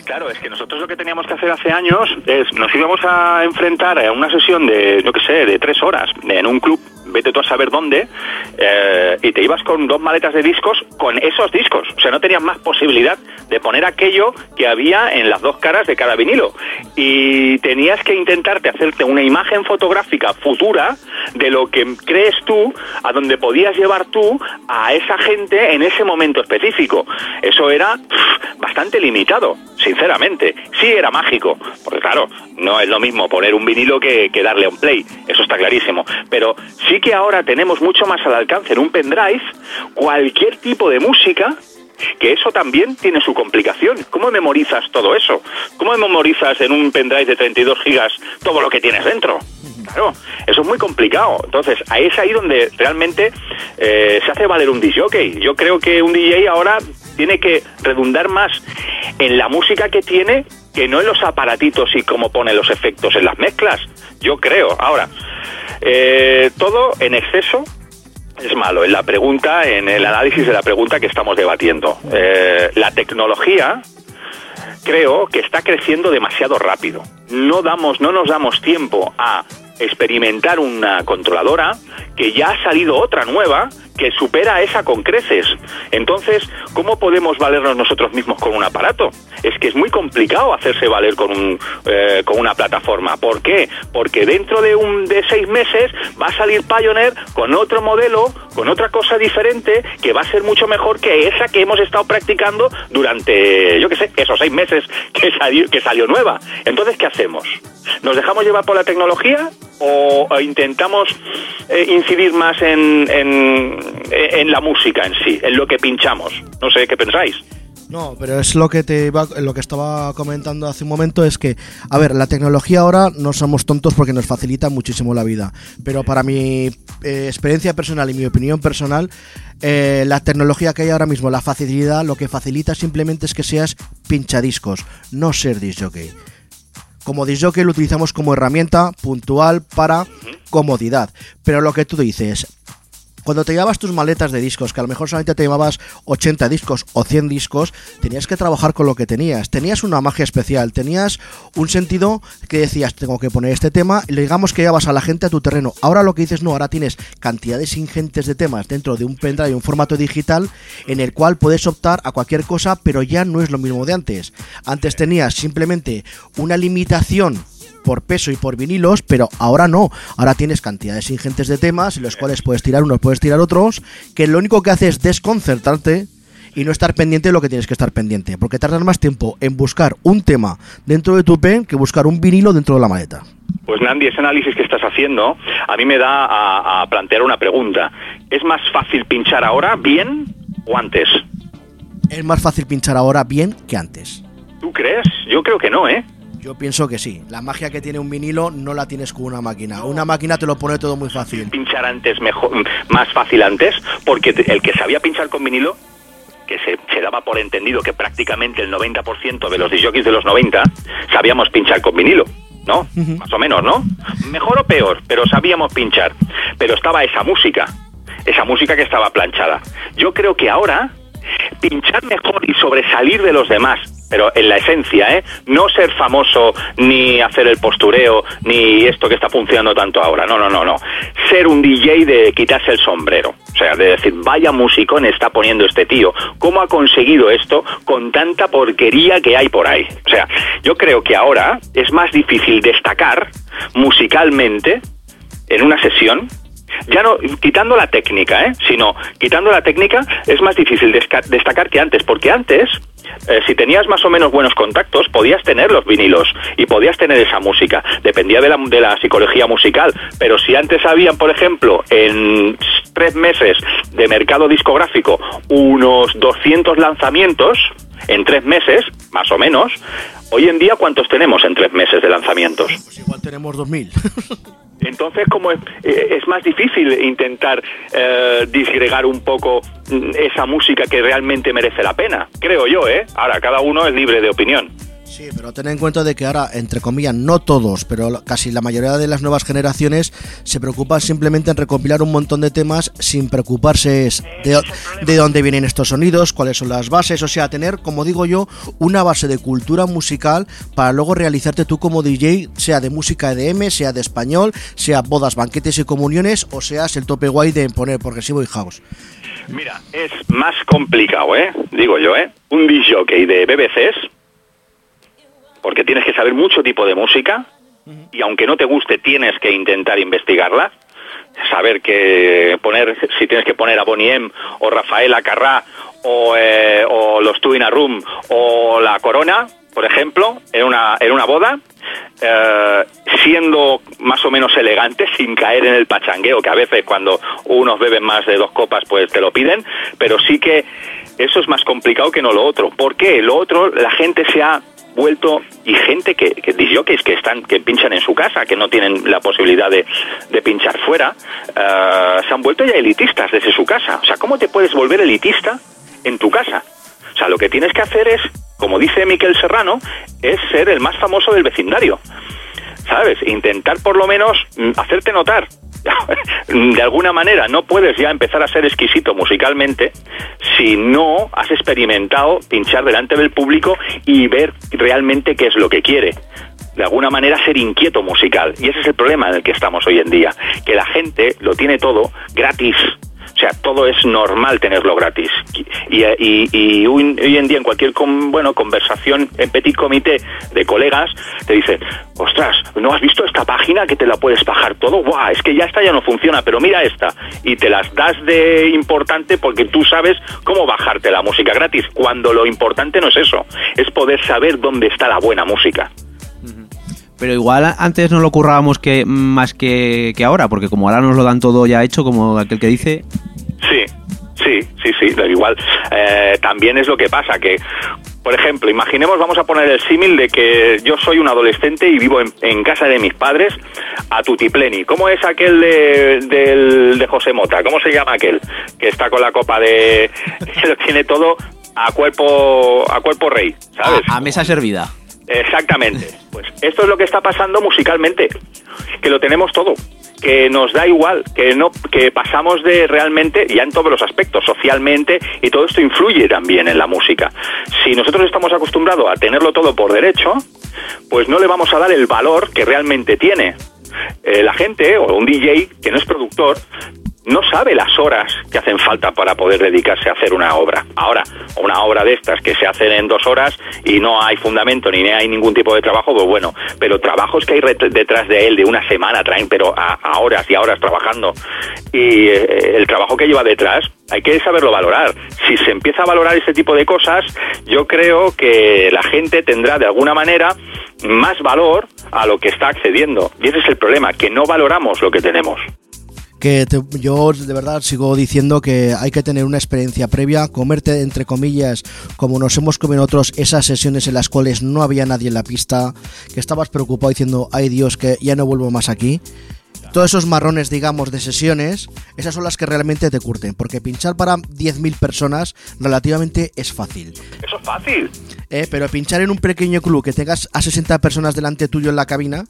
Claro, es que nosotros lo que teníamos que hacer hace años es nos íbamos a enfrentar a una sesión de, yo qué sé, de tres horas en un club, vete tú a saber dónde, eh, y te ibas con dos maletas de discos con esos discos. O sea, no tenías más posibilidad de poner aquello que había en las dos caras de cada vinilo. Y tenías que intentarte hacerte una imagen fotográfica futura de lo que crees tú, a donde podías llevar tú a esa gente en ese momento específico. Eso era bastante limitado, sinceramente. Sí era mágico, porque claro, no es lo mismo poner un vinilo que, que darle un play, eso está clarísimo. Pero sí que ahora tenemos mucho más al alcance en un pendrive cualquier tipo de música que eso también tiene su complicación. ¿Cómo memorizas todo eso? ¿Cómo memorizas en un pendrive de 32 gigas todo lo que tienes dentro? Claro, eso es muy complicado. Entonces, ahí es ahí donde realmente eh, se hace valer un DJ. Yo creo que un DJ ahora tiene que redundar más en la música que tiene que no en los aparatitos y cómo pone los efectos en las mezclas. Yo creo. Ahora, eh, todo en exceso es malo en la pregunta, en el análisis de la pregunta que estamos debatiendo. Eh, la tecnología creo que está creciendo demasiado rápido. No damos, no nos damos tiempo a experimentar una controladora que ya ha salido otra nueva que supera esa con creces. Entonces, ¿cómo podemos valernos nosotros mismos con un aparato? Es que es muy complicado hacerse valer con, un, eh, con una plataforma. ¿Por qué? Porque dentro de, un, de seis meses va a salir Pioneer con otro modelo, con otra cosa diferente, que va a ser mucho mejor que esa que hemos estado practicando durante, yo qué sé, esos seis meses que salió, que salió nueva. Entonces, ¿qué hacemos? ¿Nos dejamos llevar por la tecnología o, intentamos eh, incidir más en, en, en la música en sí, en lo que pinchamos? No sé, ¿qué pensáis? No, pero es lo que te iba- lo que estaba comentando hace un momento es que, a ver, la tecnología ahora no somos tontos porque nos facilita muchísimo la vida. Pero para mi eh, experiencia personal y mi opinión personal, eh, la tecnología que hay ahora mismo, la facilidad, lo que facilita simplemente es que seas pinchadiscos, no ser disc jockey. Como disc jockey lo utilizamos como herramienta puntual para comodidad. Pero lo que tú dices, cuando te llevabas tus maletas de discos, que a lo mejor solamente te llevabas 80 discos o 100 discos, tenías que trabajar con lo que tenías. Tenías una magia especial, tenías un sentido que decías, tengo que poner este tema, y le digamos que llevas a la gente a tu terreno. Ahora lo que dices, no, ahora tienes cantidades ingentes de temas dentro de un pendrive, un formato digital, en el cual puedes optar a cualquier cosa, pero ya no es lo mismo de antes. Antes tenías simplemente una limitación por peso y por vinilos, pero ahora no. Ahora tienes cantidades ingentes de temas en los cuales puedes tirar unos, puedes tirar otros, que lo único que hace es desconcertarte y no estar pendiente de lo que tienes que estar pendiente, porque tardas más tiempo en buscar un tema dentro de tu pen que buscar un vinilo dentro de la maleta. Pues Nandi, ese análisis que estás haciendo a mí me da a, a plantear una pregunta. ¿Es más fácil pinchar ahora bien o antes? Es más fácil pinchar ahora bien que antes. ¿Tú crees? Yo creo que no, ¿eh? Yo pienso que sí. La magia que tiene un vinilo no la tienes con una máquina. Una máquina te lo pone todo muy fácil. Pinchar antes mejor, más fácil antes, porque el que sabía pinchar con vinilo, que se, se daba por entendido que prácticamente el 90% de los disjockeys de los 90 sabíamos pinchar con vinilo. ¿No? Más o menos, ¿no? Mejor o peor, pero sabíamos pinchar. Pero estaba esa música, esa música que estaba planchada. Yo creo que ahora pinchar mejor y sobresalir de los demás, pero en la esencia, ¿eh? No ser famoso ni hacer el postureo ni esto que está funcionando tanto ahora. No, no, no, no. Ser un DJ de quitarse el sombrero. O sea, de decir, vaya musicón está poniendo este tío. ¿Cómo ha conseguido esto con tanta porquería que hay por ahí? O sea, yo creo que ahora es más difícil destacar musicalmente en una sesión ya no, quitando la técnica, ¿eh? Sino, quitando la técnica, es más difícil desca- destacar que antes, porque antes, eh, si tenías más o menos buenos contactos, podías tener los vinilos y podías tener esa música. Dependía de la, de la psicología musical. Pero si antes habían, por ejemplo, en tres meses de mercado discográfico, unos 200 lanzamientos, en tres meses, más o menos, hoy en día, ¿cuántos tenemos en tres meses de lanzamientos? Igual tenemos 2000. Entonces, como es, eh, es más difícil intentar eh, disgregar un poco mm, esa música que realmente merece la pena, creo yo, ¿eh? Ahora, cada uno es libre de opinión. Sí, pero ten en cuenta de que ahora, entre comillas, no todos, pero casi la mayoría de las nuevas generaciones se preocupan simplemente en recopilar un montón de temas sin preocuparse de, de dónde vienen estos sonidos, cuáles son las bases, o sea, tener, como digo yo, una base de cultura musical para luego realizarte tú como DJ, sea de música EDM, sea de español, sea bodas, banquetes y comuniones, o seas el tope guay de poner progresivo y house. Mira, es más complicado, ¿eh? Digo yo, ¿eh? Un jockey de BBCs, porque tienes que saber mucho tipo de música, y aunque no te guste, tienes que intentar investigarla, saber que poner, si tienes que poner a Bonnie M, o Rafaela Carrá, o, eh, o los Two in a Room, o la Corona, por ejemplo, en una, en una boda, eh, siendo más o menos elegante, sin caer en el pachangueo, que a veces cuando unos beben más de dos copas, pues te lo piden, pero sí que eso es más complicado que no lo otro. ¿Por qué? Lo otro, la gente se ha vuelto y gente que, que disjockeys que están que pinchan en su casa que no tienen la posibilidad de, de pinchar fuera eh, se han vuelto ya elitistas desde su casa. O sea cómo te puedes volver elitista en tu casa o sea lo que tienes que hacer es como dice Miquel Serrano es ser el más famoso del vecindario. Sabes intentar por lo menos mm, hacerte notar de alguna manera no puedes ya empezar a ser exquisito musicalmente si no has experimentado pinchar delante del público y ver realmente qué es lo que quiere. De alguna manera ser inquieto musical. Y ese es el problema en el que estamos hoy en día. Que la gente lo tiene todo gratis. O sea, todo es normal tenerlo gratis. Y, hoy, en día en cualquier bueno conversación en petit comité de colegas te dicen, ostras, ¿no has visto esta página que te la puedes bajar todo? ¡Guau! Es que ya esta ya no funciona, pero mira esta. Y te las das de importante porque tú sabes cómo bajarte la música gratis. Cuando lo importante no es eso, es poder saber dónde está la buena música. Pero igual antes no lo currábamos que más que, que ahora, porque como ahora nos lo dan todo ya hecho, como aquel que dice, Sí, sí, sí, sí, da igual. Eh, también es lo que pasa, que, por ejemplo, imaginemos, vamos a poner el símil de que yo soy un adolescente y vivo en, en casa de mis padres a Tutipleni. ¿Cómo es aquel de, del- de José Mota? ¿Cómo se llama aquel? Que está con la copa de... que lo tiene todo a cuerpo, a cuerpo rey, ¿sabes? a mesa servida. Exactamente. Pues esto es lo que está pasando musicalmente, que lo tenemos todo, que nos da igual, que no, que pasamos de realmente, ya en todos los aspectos, socialmente, y todo esto influye también en la música. Si nosotros estamos acostumbrados a tenerlo todo por derecho, pues no le vamos a dar el valor que realmente tiene. Eh, la gente, o un DJ que no es productor, no sabe las horas que hacen falta para poder dedicarse a hacer una obra. Ahora, una obra de estas que se hacen en dos horas y no hay fundamento ni hay ningún tipo de trabajo, pues bueno, pero trabajos que hay detrás de él de una semana traen, pero a, horas y a horas trabajando. Y eh, el trabajo que lleva detrás hay que saberlo valorar. Si se empieza a valorar ese tipo de cosas, yo creo que la gente tendrá de alguna manera más valor a lo que está accediendo. Y ese es el problema, que no valoramos lo que tenemos. Que te- yo de verdad sigo diciendo que hay que tener una experiencia previa, comerte entre comillas, como nos hemos comido nosotros, esas sesiones en las cuales no había nadie en la pista, que estabas preocupado diciendo, ay Dios, que ya no vuelvo más aquí. Todos esos marrones, digamos, de sesiones, esas son las que realmente te curten, porque pinchar para 10.000 personas relativamente es fácil. Eso es fácil. ¿eh? Pero pinchar en un pequeño club que tengas a 60 personas delante tuyo en la cabina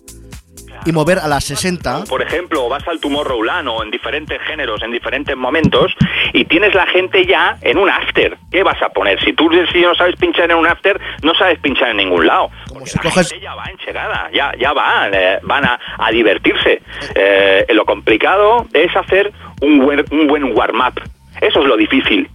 y mover a las 60, Por ejemplo, vas al Tomorrowland o en diferentes géneros, en diferentes momentos, y tienes la gente ya en un after. ¿Qué vas a poner? Si tú si no sabes pinchar en un after, no sabes pinchar en ningún lado. Porque la gente ya va enchegada, ya, ya van, eh, van a, a divertirse. Eh, lo complicado es hacer un buen, un buen warm-up. Eso es lo difícil.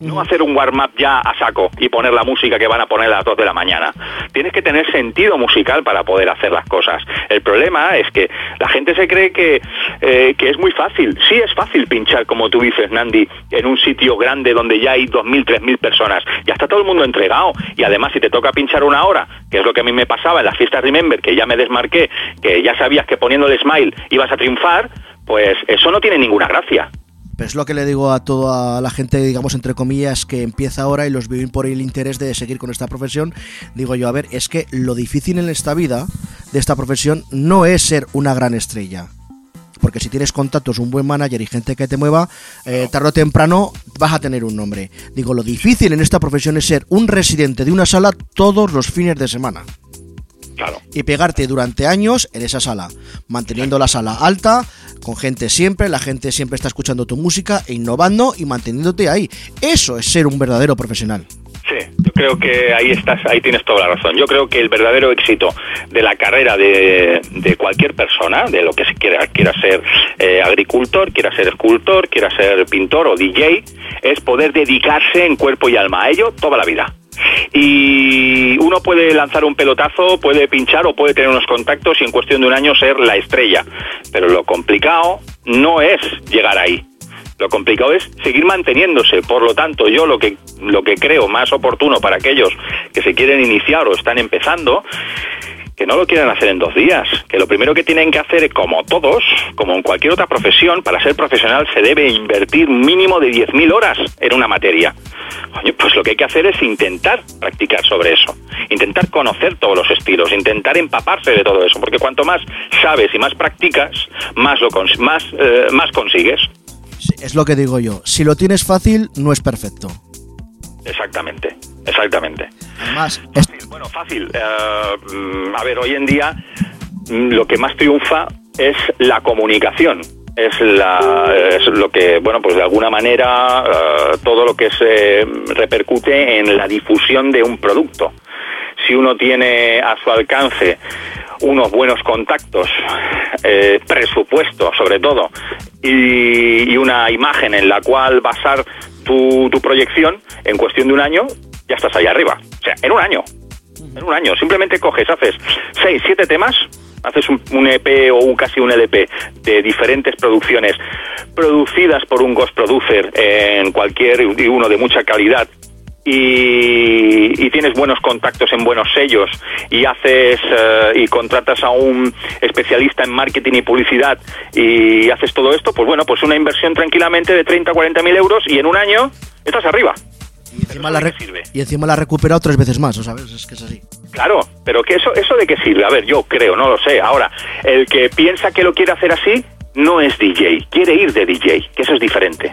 No hacer un warm-up ya a saco y poner la música que van a poner a las 2 de la mañana. Tienes que tener sentido musical para poder hacer las cosas. El problema es que la gente se cree que, eh, que es muy fácil. Sí es fácil pinchar, como tú dices, Nandi, en un sitio grande donde ya hay 2.000, 3.000 personas. Ya está todo el mundo entregado. Y además, si te toca pinchar una hora, que es lo que a mí me pasaba en las fiestas Remember, que ya me desmarqué, que ya sabías que poniendo el smile ibas a triunfar, pues eso no tiene ninguna gracia. Pero es lo que le digo a toda la gente, digamos, entre comillas, que empieza ahora y los viven por el interés de seguir con esta profesión. Digo yo, a ver, es que lo difícil en esta vida, de esta profesión, no es ser una gran estrella. Porque si tienes contactos, un buen manager y gente que te mueva, eh, tarde o temprano vas a tener un nombre. Digo, lo difícil en esta profesión es ser un residente de una sala todos los fines de semana. Y pegarte durante años en esa sala, manteniendo la sala alta, con gente siempre, la gente siempre está escuchando tu música, e innovando y manteniéndote ahí. Eso es ser un verdadero profesional. Sí, yo creo que ahí estás, ahí tienes toda la razón. Yo creo que el verdadero éxito de la carrera de, de cualquier persona, de lo que se quiera, quiera ser eh, agricultor, quiera ser escultor, quiera ser pintor o DJ, es poder dedicarse en cuerpo y alma a ello toda la vida. Y uno puede lanzar un pelotazo, puede pinchar o puede tener unos contactos y en cuestión de un año ser la estrella. Pero lo complicado no es llegar ahí. Lo complicado es seguir manteniéndose. Por lo tanto, yo lo que, lo que creo más oportuno para aquellos que se quieren iniciar o están empezando que no lo quieran hacer en dos días, que lo primero que tienen que hacer, como todos, como en cualquier otra profesión, para ser profesional se debe invertir un mínimo de 10.000 horas en una materia. Coño, pues lo que hay que hacer es intentar practicar sobre eso, intentar conocer todos los estilos, intentar empaparse de todo eso, porque cuanto más sabes y más practicas, más, lo cons- más, eh, más consigues. Es lo que digo yo. Si lo tienes fácil, no es perfecto. Exactamente, exactamente. Además, Bueno, fácil. Eh, mm, a ver, hoy en día mm, lo que más triunfa es la comunicación. Es, la, es lo que, bueno, pues de alguna manera eh, todo lo que se repercute en la difusión de un producto. Si uno tiene a su alcance unos buenos contactos, eh, presupuesto sobre todo, y, y una imagen en la cual basar tu, tu proyección, en cuestión de un año ya estás ahí arriba. O sea, en un año. En un año. Simplemente coges, haces seis, siete temas, haces un, un EP o un, casi un LP de diferentes producciones producidas por un ghost producer en cualquier y uno de mucha calidad y, y tienes buenos contactos en buenos sellos y haces eh, y contratas a un especialista en marketing y publicidad y haces todo esto, pues bueno, pues una inversión tranquilamente de 30 o 40 mil euros y en un año estás arriba. Y encima, la re- y encima la ha recuperado tres veces más, ¿o sabes? Es que es así. Claro, pero que eso, eso de qué sirve? A ver, yo creo, no lo sé. Ahora, el que piensa que lo quiere hacer así no es DJ, quiere ir de DJ, que eso es diferente.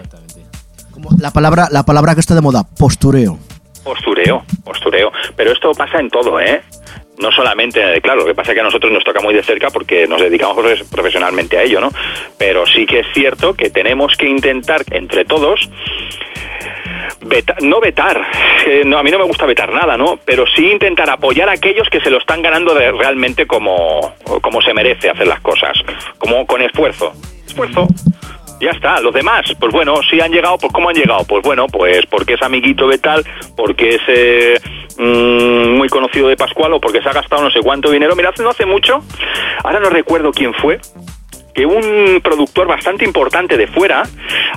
La palabra, la palabra que está de moda, postureo. Postureo, postureo. Pero esto pasa en todo, ¿eh? No solamente, claro, lo que pasa es que a nosotros nos toca muy de cerca porque nos dedicamos profes- profesionalmente a ello, ¿no? Pero sí que es cierto que tenemos que intentar entre todos no vetar, eh, no, a mí no me gusta vetar nada, ¿no? Pero sí intentar apoyar a aquellos que se lo están ganando de- realmente como, como se merece hacer las cosas, como con esfuerzo. Esfuerzo. Ya está, los demás, pues bueno, si han llegado, pues ¿cómo han llegado? Pues bueno, pues porque es amiguito de tal, porque es eh, mm, muy conocido de Pascual o porque se ha gastado no sé cuánto dinero. Mira, no hace mucho, ahora no recuerdo quién fue, que un productor bastante importante de fuera,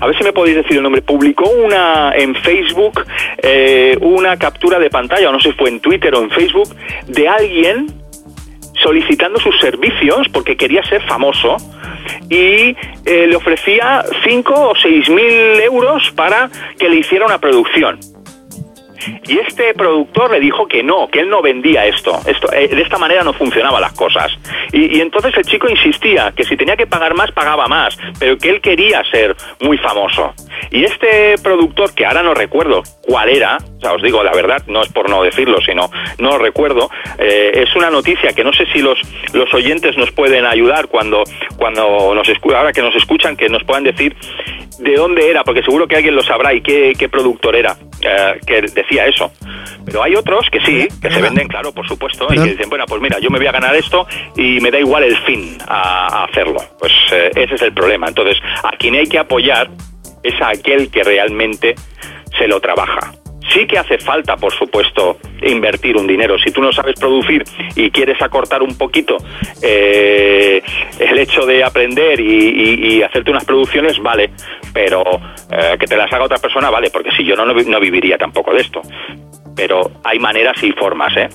a ver si me podéis decir el nombre, publicó una en Facebook eh, una captura de pantalla, o no sé si fue en Twitter o en Facebook, de alguien solicitando sus servicios porque quería ser famoso y eh, le ofrecía 5 o 6 mil euros para que le hiciera una producción. Y este productor le dijo que no, que él no vendía esto. esto eh, de esta manera no funcionaban las cosas. Y, y entonces el chico insistía que si tenía que pagar más, pagaba más, pero que él quería ser muy famoso. Y este productor, que ahora no recuerdo cuál era, o sea, os digo la verdad, no es por no decirlo, sino no recuerdo, eh, es una noticia que no sé si los, los oyentes nos pueden ayudar cuando, cuando nos ahora que nos escuchan, que nos puedan decir de dónde era, porque seguro que alguien lo sabrá y qué, qué productor era eh, que decía eso. Pero hay otros que sí, que se venden, claro, por supuesto, y que dicen, bueno, pues mira, yo me voy a ganar esto y me da igual el fin a, a hacerlo. Pues eh, ese es el problema. Entonces, a quien hay que apoyar es a aquel que realmente se lo trabaja. Sí que hace falta, por supuesto, invertir un dinero. Si tú no sabes producir y quieres acortar un poquito eh, el hecho de aprender y, hacerte unas producciones, vale, pero eh, que te las haga otra persona, vale, porque si yo no, no, vi- no viviría tampoco de esto. Pero hay maneras y formas, ¿eh?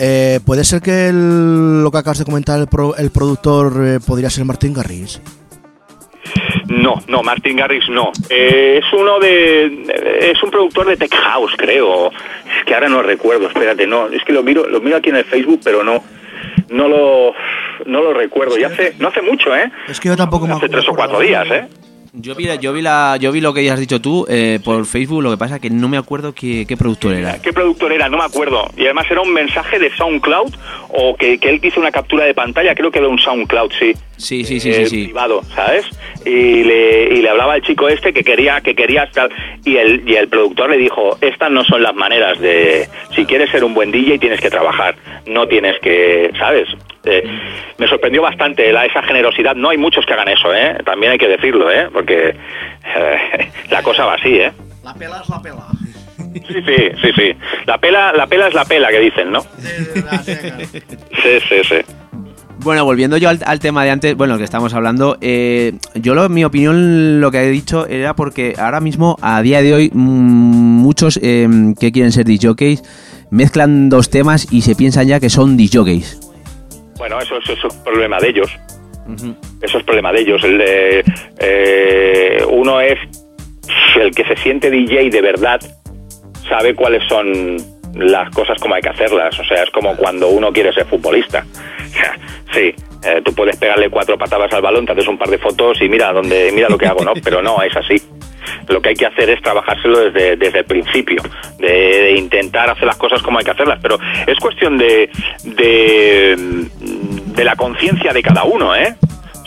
Eh, ¿Puede ser que el- lo que acabas de comentar, el, pro- el productor eh, podría ser Martín Garris? No, no, Martin Garrix no. Eh, es uno de. Es un productor de Tech House, creo. Es que ahora no recuerdo, espérate, no. Es que lo miro, lo miro aquí en el Facebook, pero no. No lo, no lo recuerdo. Y hace, no hace mucho, ¿eh? Es que yo tampoco me Hace tres o cuatro días, ¿eh? Yo vi, la- yo vi la, yo vi lo que has dicho tú eh, por Facebook, lo que pasa que no me acuerdo qué, qué productor era. ¿Qué productor era? No me acuerdo. Y además era un mensaje de SoundCloud o que, que él hizo una captura de pantalla, creo que era un SoundCloud, sí. Sí, sí, sí, Eh, sí, sí. privado, ¿sabes? Y le, y le hablaba al chico este que quería que quería estar y el y el productor le dijo, "Estas no son las maneras de si quieres ser un buen DJ tienes que trabajar, no tienes que, ¿sabes?" Eh, me sorprendió bastante la, esa generosidad. No hay muchos que hagan eso, ¿eh? También hay que decirlo, ¿eh? Porque eh, la cosa va así, ¿eh? La pela es la pela. Sí, sí, sí, sí. La pela, la pela es la pela que dicen, ¿no? Sí, sí, sí. Bueno, volviendo yo al, al tema de antes, bueno, que estamos hablando, eh, yo lo, mi opinión, lo que he dicho era porque ahora mismo, a día de hoy, mm, muchos eh, que quieren ser disjockeys mezclan dos temas y se piensan ya que son disjockeys. Bueno, eso, eso, eso es problema de ellos. Eso es problema de ellos. El de, eh, uno es el que se siente DJ de verdad, sabe cuáles son las cosas como hay que hacerlas. O sea, es como cuando uno quiere ser futbolista. Sí, eh, tú puedes pegarle cuatro patadas al balón, te haces un par de fotos y mira dónde, mira lo que hago, ¿no? Pero no, es así. Lo que hay que hacer es trabajárselo desde, desde el principio, de, de intentar hacer las cosas como hay que hacerlas. Pero es cuestión de, de, de la conciencia de cada uno, ¿eh?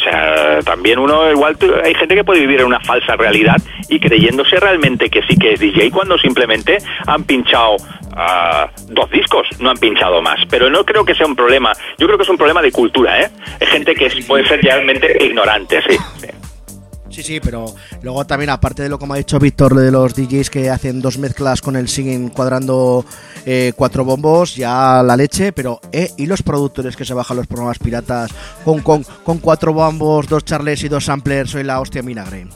O sea, también uno, igual hay gente que puede vivir en una falsa realidad y creyéndose realmente que sí que es DJ cuando simplemente han pinchado ah, dos discos, no han pinchado más. Pero no creo que sea un problema, yo creo que es un problema de cultura, ¿eh? Hay gente que puede ser realmente ignorante, sí. Sí, sí, pero luego también, aparte de lo me ha dicho Víctor de los DJs que hacen dos mezclas con el singing cuadrando eh, cuatro bombos, ya la leche, pero eh, ¿y los productores que se bajan los programas piratas con, con, con cuatro bombos, dos charles y dos samplers? Soy la hostia vinagre.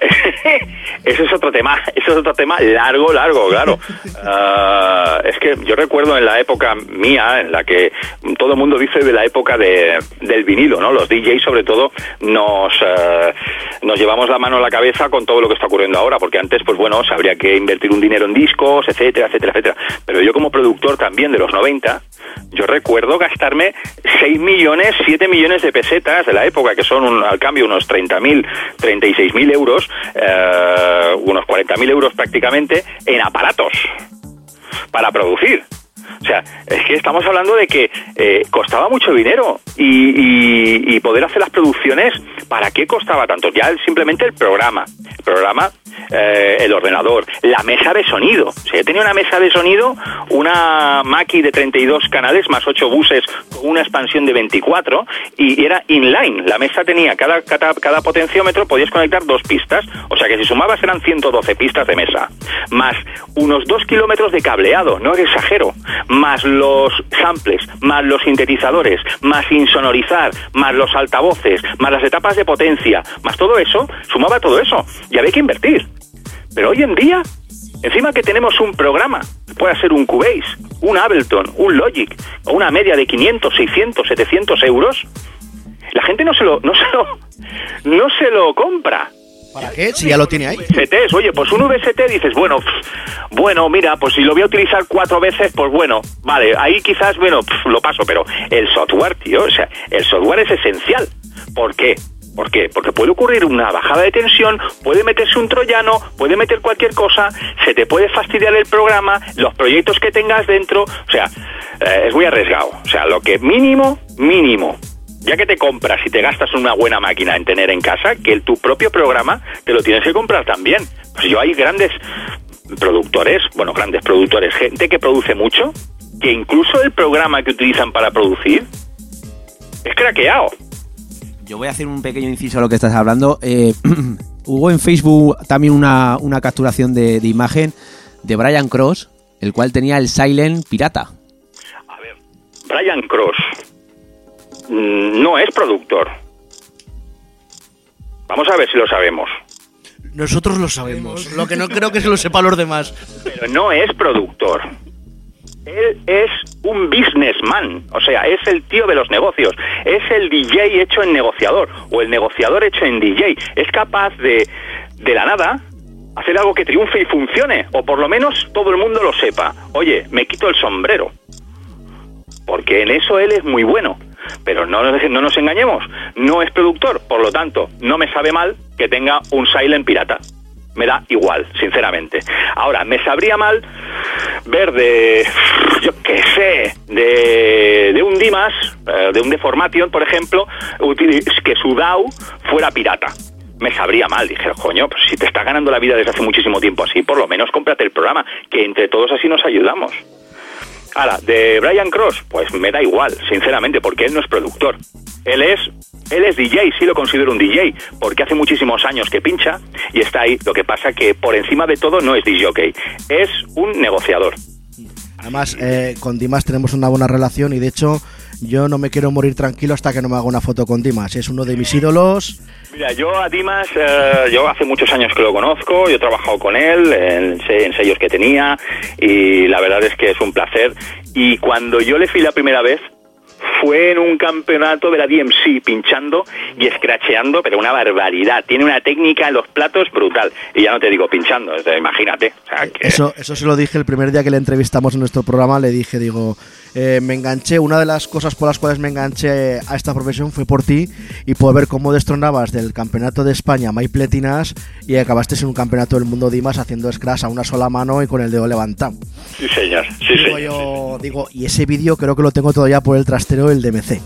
Ese es otro tema, ese es otro tema largo, largo, claro. Ah, es que yo recuerdo en la época mía, en la que todo el mundo dice de la época de, del vinilo, ¿no? Los DJs sobre todo nos, eh, nos llevamos la mano a la cabeza con todo lo que está ocurriendo ahora, porque antes, pues bueno, se habría que invertir un dinero en discos, etcétera, etcétera, etcétera. Pero yo como productor también de los 90, yo recuerdo gastarme 6 millones, 7 millones de pesetas de la época, que son un- al cambio unos 30.000, 36.000 euros, eh, unos 40.000 euros prácticamente, en aparatos para producir. O sea, es que estamos hablando de que eh, costaba mucho dinero y, poder hacer las producciones, ¿para qué costaba tanto? Ya simplemente el programa, el programa, eh, el ordenador, la mesa de sonido. O sea, yo tenía una mesa de sonido, una Mackie de 32 canales más 8 buses con una expansión de 24 y era inline. La mesa tenía, cada, cada, cada potenciómetro podías conectar dos pistas, o sea que si sumabas eran 112 pistas de mesa, más unos 2 kilómetros de cableado, no exagero, más los samples, más los sintetizadores, más insonorizar, más los altavoces, más las etapas de potencia, más todo eso, sumaba todo eso y había que invertir. Pero hoy en día, encima que tenemos un programa, puede ser un Cubase, un Ableton, un Logic, o una media de 500, 600, 700 euros, la gente no se lo, no se lo, no se lo compra. ¿Para qué? Si ya lo tiene ahí. VSTs, oye, pues un VST dices, bueno, bueno, mira, pues si lo voy a utilizar cuatro veces, pues bueno, vale, ahí quizás, bueno, pff, lo paso, pero el software, tío, o sea, el software es esencial. ¿Por qué? ¿Por qué? Porque puede ocurrir una bajada de tensión, puede meterse un troyano, puede meter cualquier cosa, se te puede fastidiar el programa, los proyectos que tengas dentro, o sea, eh, es muy arriesgado. O sea, lo que mínimo, mínimo, ya que te compras y te gastas una buena máquina en tener en casa, que el, tu propio programa te lo tienes que comprar también. Pues yo hay grandes productores, bueno, grandes productores, gente que produce mucho, que incluso el programa que utilizan para producir es craqueado. Yo voy a hacer un pequeño inciso a lo que estás hablando. Eh, hubo en Facebook también una, una capturación de, de imagen de Brian Cross, el cual tenía el Silent Pirata. Brian Cross no es productor. Vamos a ver si lo sabemos. Nosotros lo sabemos. Lo que no creo que se lo sepa los demás. Pero no es productor. Él es un businessman, o sea, es el tío de los negocios, es el DJ hecho en negociador o el negociador hecho en DJ. Es capaz de, de la nada, hacer algo que triunfe y funcione, o por lo menos todo el mundo lo sepa. Oye, me quito el sombrero, porque en eso él es muy bueno. Pero no, no nos engañemos, no es productor, por lo tanto, no me sabe mal que tenga un Silent Pirata. Me da igual, sinceramente. Ahora, me sabría mal ver de, yo qué sé, de, de un Dimas, eh, de un Deformation, por ejemplo, que su DAO fuera pirata. Me sabría mal, dije, coño, pues si te está ganando la vida desde hace muchísimo tiempo así, por lo menos cómprate el programa, que entre todos así nos ayudamos. Ahora, de Brian Cross, pues me da igual, sinceramente, porque él no es productor. Él es, él es DJ, sí lo considero un DJ, porque hace muchísimos años que pincha y está ahí. Lo que pasa que por encima de todo no es DJ, es un negociador. Además, eh, con Dimas tenemos una buena relación y de hecho yo no me quiero morir tranquilo hasta que no me haga una foto con Dimas. Es uno de mis ídolos. Mira, yo a Dimas, eh, yo hace muchos años que lo conozco, yo he trabajado con él en, en sellos que tenía y la verdad es que es un placer. Y cuando yo le fui la primera vez, fue en un campeonato de la DMC pinchando y escracheando, pero una barbaridad. Tiene una técnica en los platos brutal. Y ya no te digo pinchando, imagínate. O sea, que- Eso, eso se lo dije el primer día que le entrevistamos en nuestro programa. Le dije, digo, eh, me enganché. Una de las cosas por las cuales me enganché a esta profesión fue por ti y por ver cómo destronabas del campeonato de España May Pletinas y acabaste en un campeonato del mundo Dimas haciendo scratch a una sola mano y con el dedo levantado. Sí, señor. Sí, digo señor. yo, digo, y ese vídeo creo que lo tengo todavía por el trastero del DMC.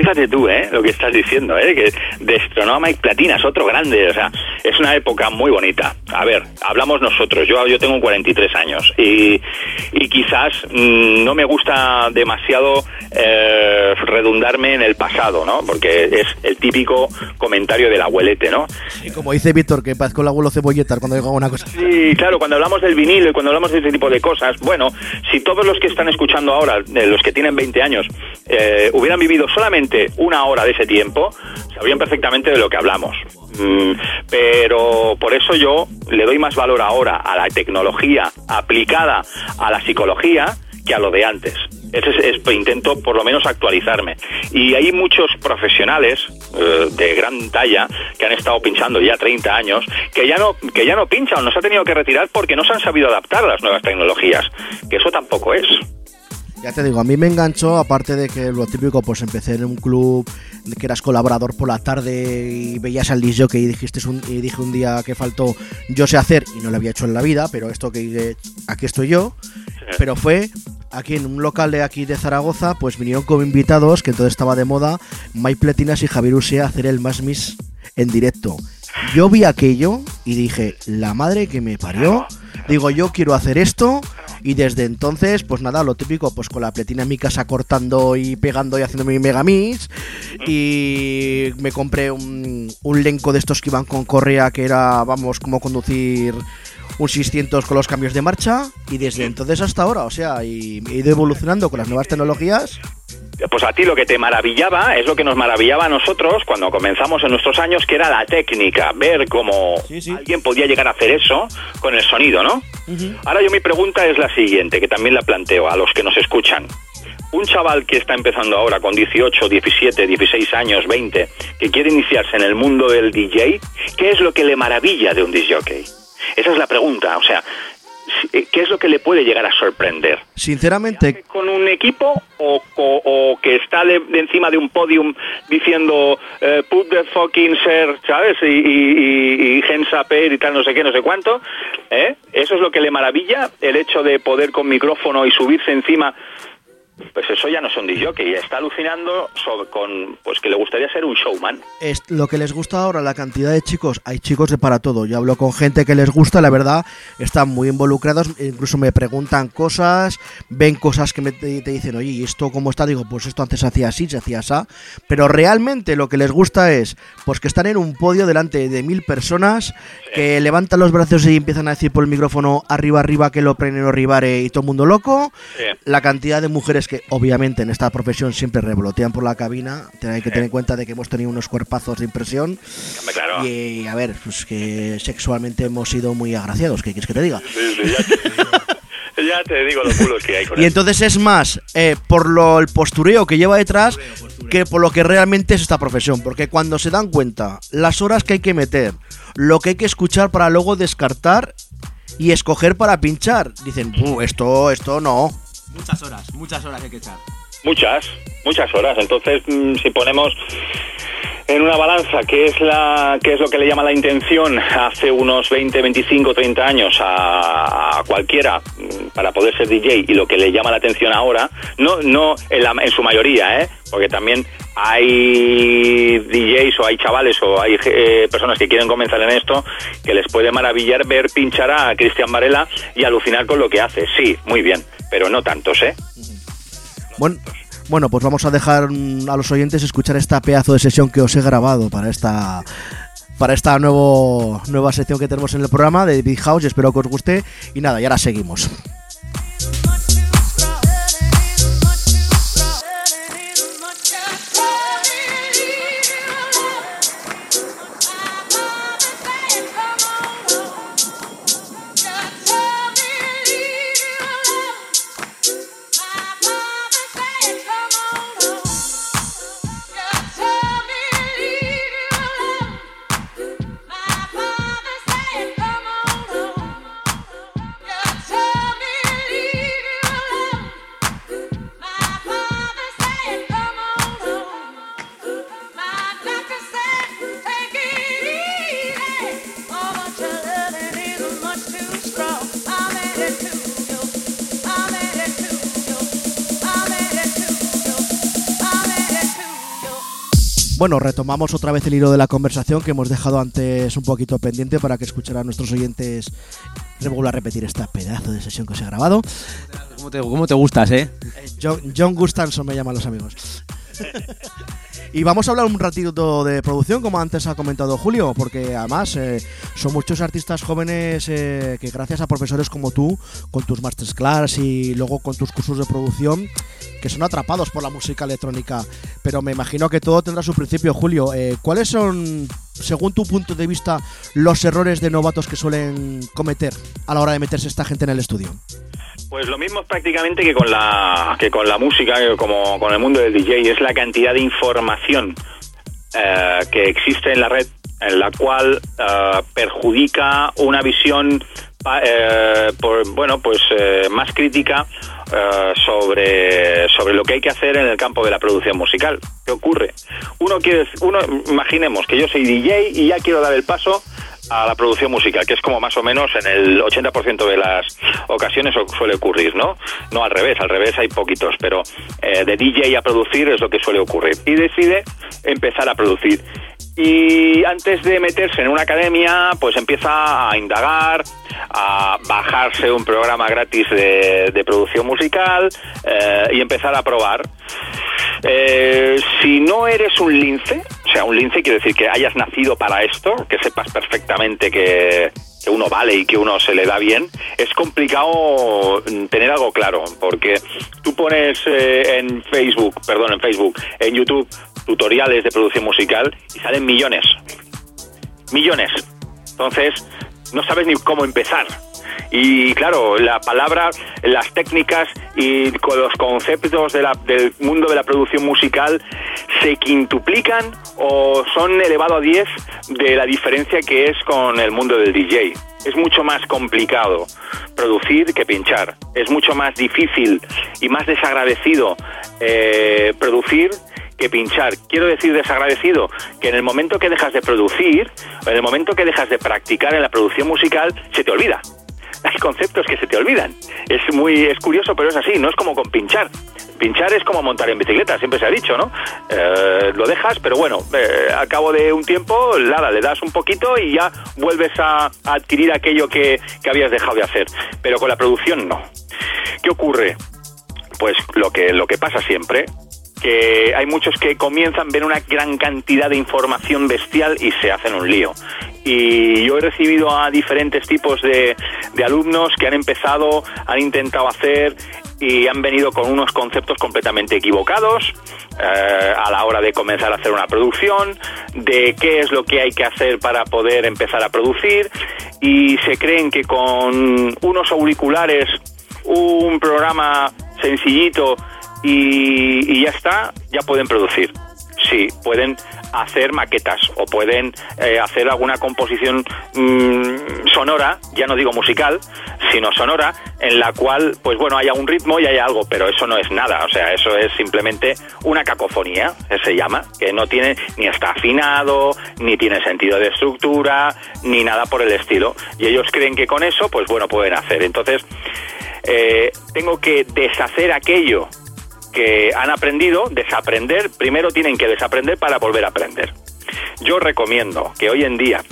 Fíjate tú, ¿eh? Lo que estás diciendo, ¿eh? Que destronó a Mike Platinas, otro grande. O sea, es una época muy bonita. A ver, hablamos nosotros. Yo, yo tengo 43 años y, y quizás mm, no me gusta demasiado eh, redundarme en el pasado, ¿no? Porque es el típico comentario del abuelete, ¿no? Y como dice Víctor, que parezco el abuelo cebolletas cuando digo una cosa. Sí, claro, cuando hablamos del vinilo y cuando hablamos de ese tipo de cosas, bueno, si todos los que están escuchando ahora, eh, los que tienen 20 años, eh, hubieran vivido solamente una hora de ese tiempo, sabrían perfectamente de lo que hablamos. Mm, pero por eso yo le doy más valor ahora a la tecnología aplicada a la psicología que a lo de antes. Ese es, es- intento por lo menos actualizarme. Y hay muchos profesionales eh, de gran talla que han estado pinchando ya 30 años que ya no que ya no pinchan, nos ha tenido que retirar porque no se han sabido adaptar a las nuevas tecnologías. Que eso tampoco es. Ya te digo, a mí me enganchó, aparte de que lo típico, pues empecé en un club que eras colaborador por la tarde y veías al disc y dijiste un, y dije un día que faltó yo sé hacer y no lo había hecho en la vida, pero esto que aquí estoy yo. Pero fue aquí en un local de aquí de Zaragoza, pues vinieron como invitados, que entonces estaba de moda, Mike Pletinas y Javier Usea a hacer el Más Miss en directo. Yo vi aquello y dije, la madre que me parió, digo, yo quiero hacer esto y desde entonces, pues nada, lo típico, pues con la pletina en mi casa cortando y pegando y haciendo mi megamix y me compré un, un lenco de estos que iban con correa que era, vamos, como conducir un 600 con los cambios de marcha y desde entonces hasta ahora, o sea, y he ido evolucionando con las nuevas tecnologías. Pues a ti lo que te maravillaba es lo que nos maravillaba a nosotros cuando comenzamos en nuestros años, que era la técnica, ver cómo alguien podía llegar a hacer eso con el sonido, ¿no? Ahora yo mi pregunta es la siguiente, que también la planteo a los que nos escuchan. Un chaval que está empezando ahora con 18, 17, 16 años, 20, que quiere iniciarse en el mundo del DJ, ¿qué es lo que le maravilla de un DJ? Esa es la pregunta, o sea, si- ¿qué es lo que le puede llegar a sorprender? Sinceramente, con un equipo o, o- o que está de, de encima de un podium diciendo eh, put the fucking ser, ¿sabes? Y, y, y, y air y tal, no sé qué, no sé cuánto. ¿eh? Eso es lo que le maravilla, el hecho de poder con micrófono y subirse encima pues eso ya no es un DJ, está alucinando sobre, con pues que le gustaría ser un showman. Es lo que les gusta ahora, la cantidad de chicos, hay chicos de para todo. Yo hablo con gente que les gusta, la verdad, están muy involucrados, incluso me preguntan cosas, ven cosas que me, te, te dicen, oye, ¿y esto cómo está? Digo, pues esto antes se hacía así, se hacía así. Pero realmente lo que les gusta es, pues que están en un podio delante de mil personas, que levantan los brazos y empiezan a decir por el micrófono arriba, arriba, que lo prenen ribare y todo el mundo loco. Sí. La cantidad de mujeres que obviamente en esta profesión siempre revolotean por la cabina, hay que tener en cuenta de que hemos tenido unos cuerpazos de impresión claro. y a ver, pues que sexualmente hemos sido muy agraciados, ¿qué quieres que te diga? Sí, sí, ya, te, ya te digo los culos que hay con Y eso. entonces es más eh, por lo el postureo que lleva detrás que por lo que realmente es esta profesión, porque cuando se dan cuenta las horas que hay que meter, lo que hay que escuchar para luego descartar y escoger para pinchar, dicen, "Uh, esto, esto no. Muchas horas, muchas horas hay que echar. Muchas, muchas horas. Entonces, mm, si ponemos en una balanza qué es la qué es lo que le llama la intención hace unos 20, 25, 30 años a, a cualquiera mm, para poder ser DJ y lo que le llama la atención ahora, no no en, la- en su mayoría, ¿eh? Porque también hay DJs o hay chavales o hay eh, personas que quieren comenzar en esto que les puede maravillar ver pinchar a Cristian Varela y alucinar con lo que hace. Sí, muy bien, pero no tantos, ¿eh? Bueno, bueno, pues vamos a dejar mm, a los oyentes escuchar esta pedazo de sesión que os he grabado para esta para esta nuevo, nueva sección que tenemos en el programa de Big House espero que os guste. Y nada, y ahora seguimos. Bueno, retomamos otra vez el hilo de la conversación que hemos dejado antes un poquito pendiente para que escucharan nuestros oyentes. Vuelvo a repetir esta pedazo de sesión que os he grabado. ¿Cómo te, cómo te gustas, eh? John, John Gustanson me llaman los amigos. Y vamos a hablar un ratito de producción, como antes ha comentado Julio, porque además eh, son muchos artistas jóvenes eh, que gracias a profesores como tú, con tus masterclass y luego con tus cursos de producción, que son atrapados por la música electrónica. Pero me imagino que todo tendrá su principio, Julio. Eh, ¿Cuáles son, según tu punto de vista, los errores de novatos que suelen cometer a la hora de meterse esta gente en el estudio? Pues lo mismo prácticamente que con la que con la música, que como con el mundo del DJ, es la cantidad de información eh, que existe en la red, en la cual eh, perjudica una visión, eh, por, bueno, pues eh, más crítica eh, sobre sobre lo que hay que hacer en el campo de la producción musical. ¿Qué ocurre? Uno quiere, uno, imaginemos que yo soy DJ y ya quiero dar el paso a la producción musical, que es como más o menos en el 80% de las ocasiones suele ocurrir, ¿no? No al revés, al revés hay poquitos, pero eh, de DJ a producir es lo que suele ocurrir. Y decide empezar a producir. Y antes de meterse en una academia, pues empieza a indagar, a bajarse un programa gratis de, de producción musical eh, y empezar a probar. Eh, si no eres un lince, o sea, un lince quiere decir que hayas nacido para esto, que sepas perfectamente que, uno vale y que uno se le da bien, es complicado mm, tener algo claro, porque tú pones eh, en Facebook, perdón, en Facebook, en YouTube, tutoriales de producción musical y salen millones. Millones. Entonces, no sabes ni cómo empezar. Y claro, la palabra, las técnicas y con los conceptos de la- del mundo de la producción musical se quintuplican o son elevado a 10 de la diferencia que es con el mundo del DJ. Es mucho más complicado producir que pinchar. Es mucho más difícil y más desagradecido eh, producir que pinchar. Quiero decir desagradecido que en el momento que dejas de producir, en el momento que dejas de practicar en la producción musical, se te olvida. hay conceptos que se te olvidan. Es muy es curioso, pero es así, no es como con pinchar. Pinchar es como montar en bicicleta, siempre se ha dicho, ¿no? Eh, lo dejas, pero bueno, eh, al cabo de un tiempo, nada, le das un poquito y ya vuelves a, a adquirir aquello que, que habías dejado de hacer. Pero con la producción no. ¿Qué ocurre? Pues lo que, lo que pasa siempre, que hay muchos que comienzan, ven una gran cantidad de información bestial y se hacen un lío. Y yo he recibido a diferentes tipos de, de alumnos que han empezado, han intentado hacer y han venido con unos conceptos completamente equivocados eh, a la hora de comenzar a hacer una producción, de qué es lo que hay que hacer para poder empezar a producir y se creen que con unos auriculares, un programa sencillito y, ya está, ya pueden producir. Sí, pueden hacer maquetas o pueden eh, hacer alguna composición mm, sonora, ya no digo musical, sino sonora, en la cual, pues bueno, haya un ritmo y haya algo, pero eso no es nada, o sea, eso es simplemente una cacofonía, que se llama, que no tiene ni está afinado, ni tiene sentido de estructura, ni nada por el estilo. Y ellos creen que con eso, pues bueno, pueden hacer. Entonces, eh, tengo que deshacer aquello que han aprendido, desaprender, primero tienen que desaprender para volver a aprender. Yo recomiendo que hoy en día,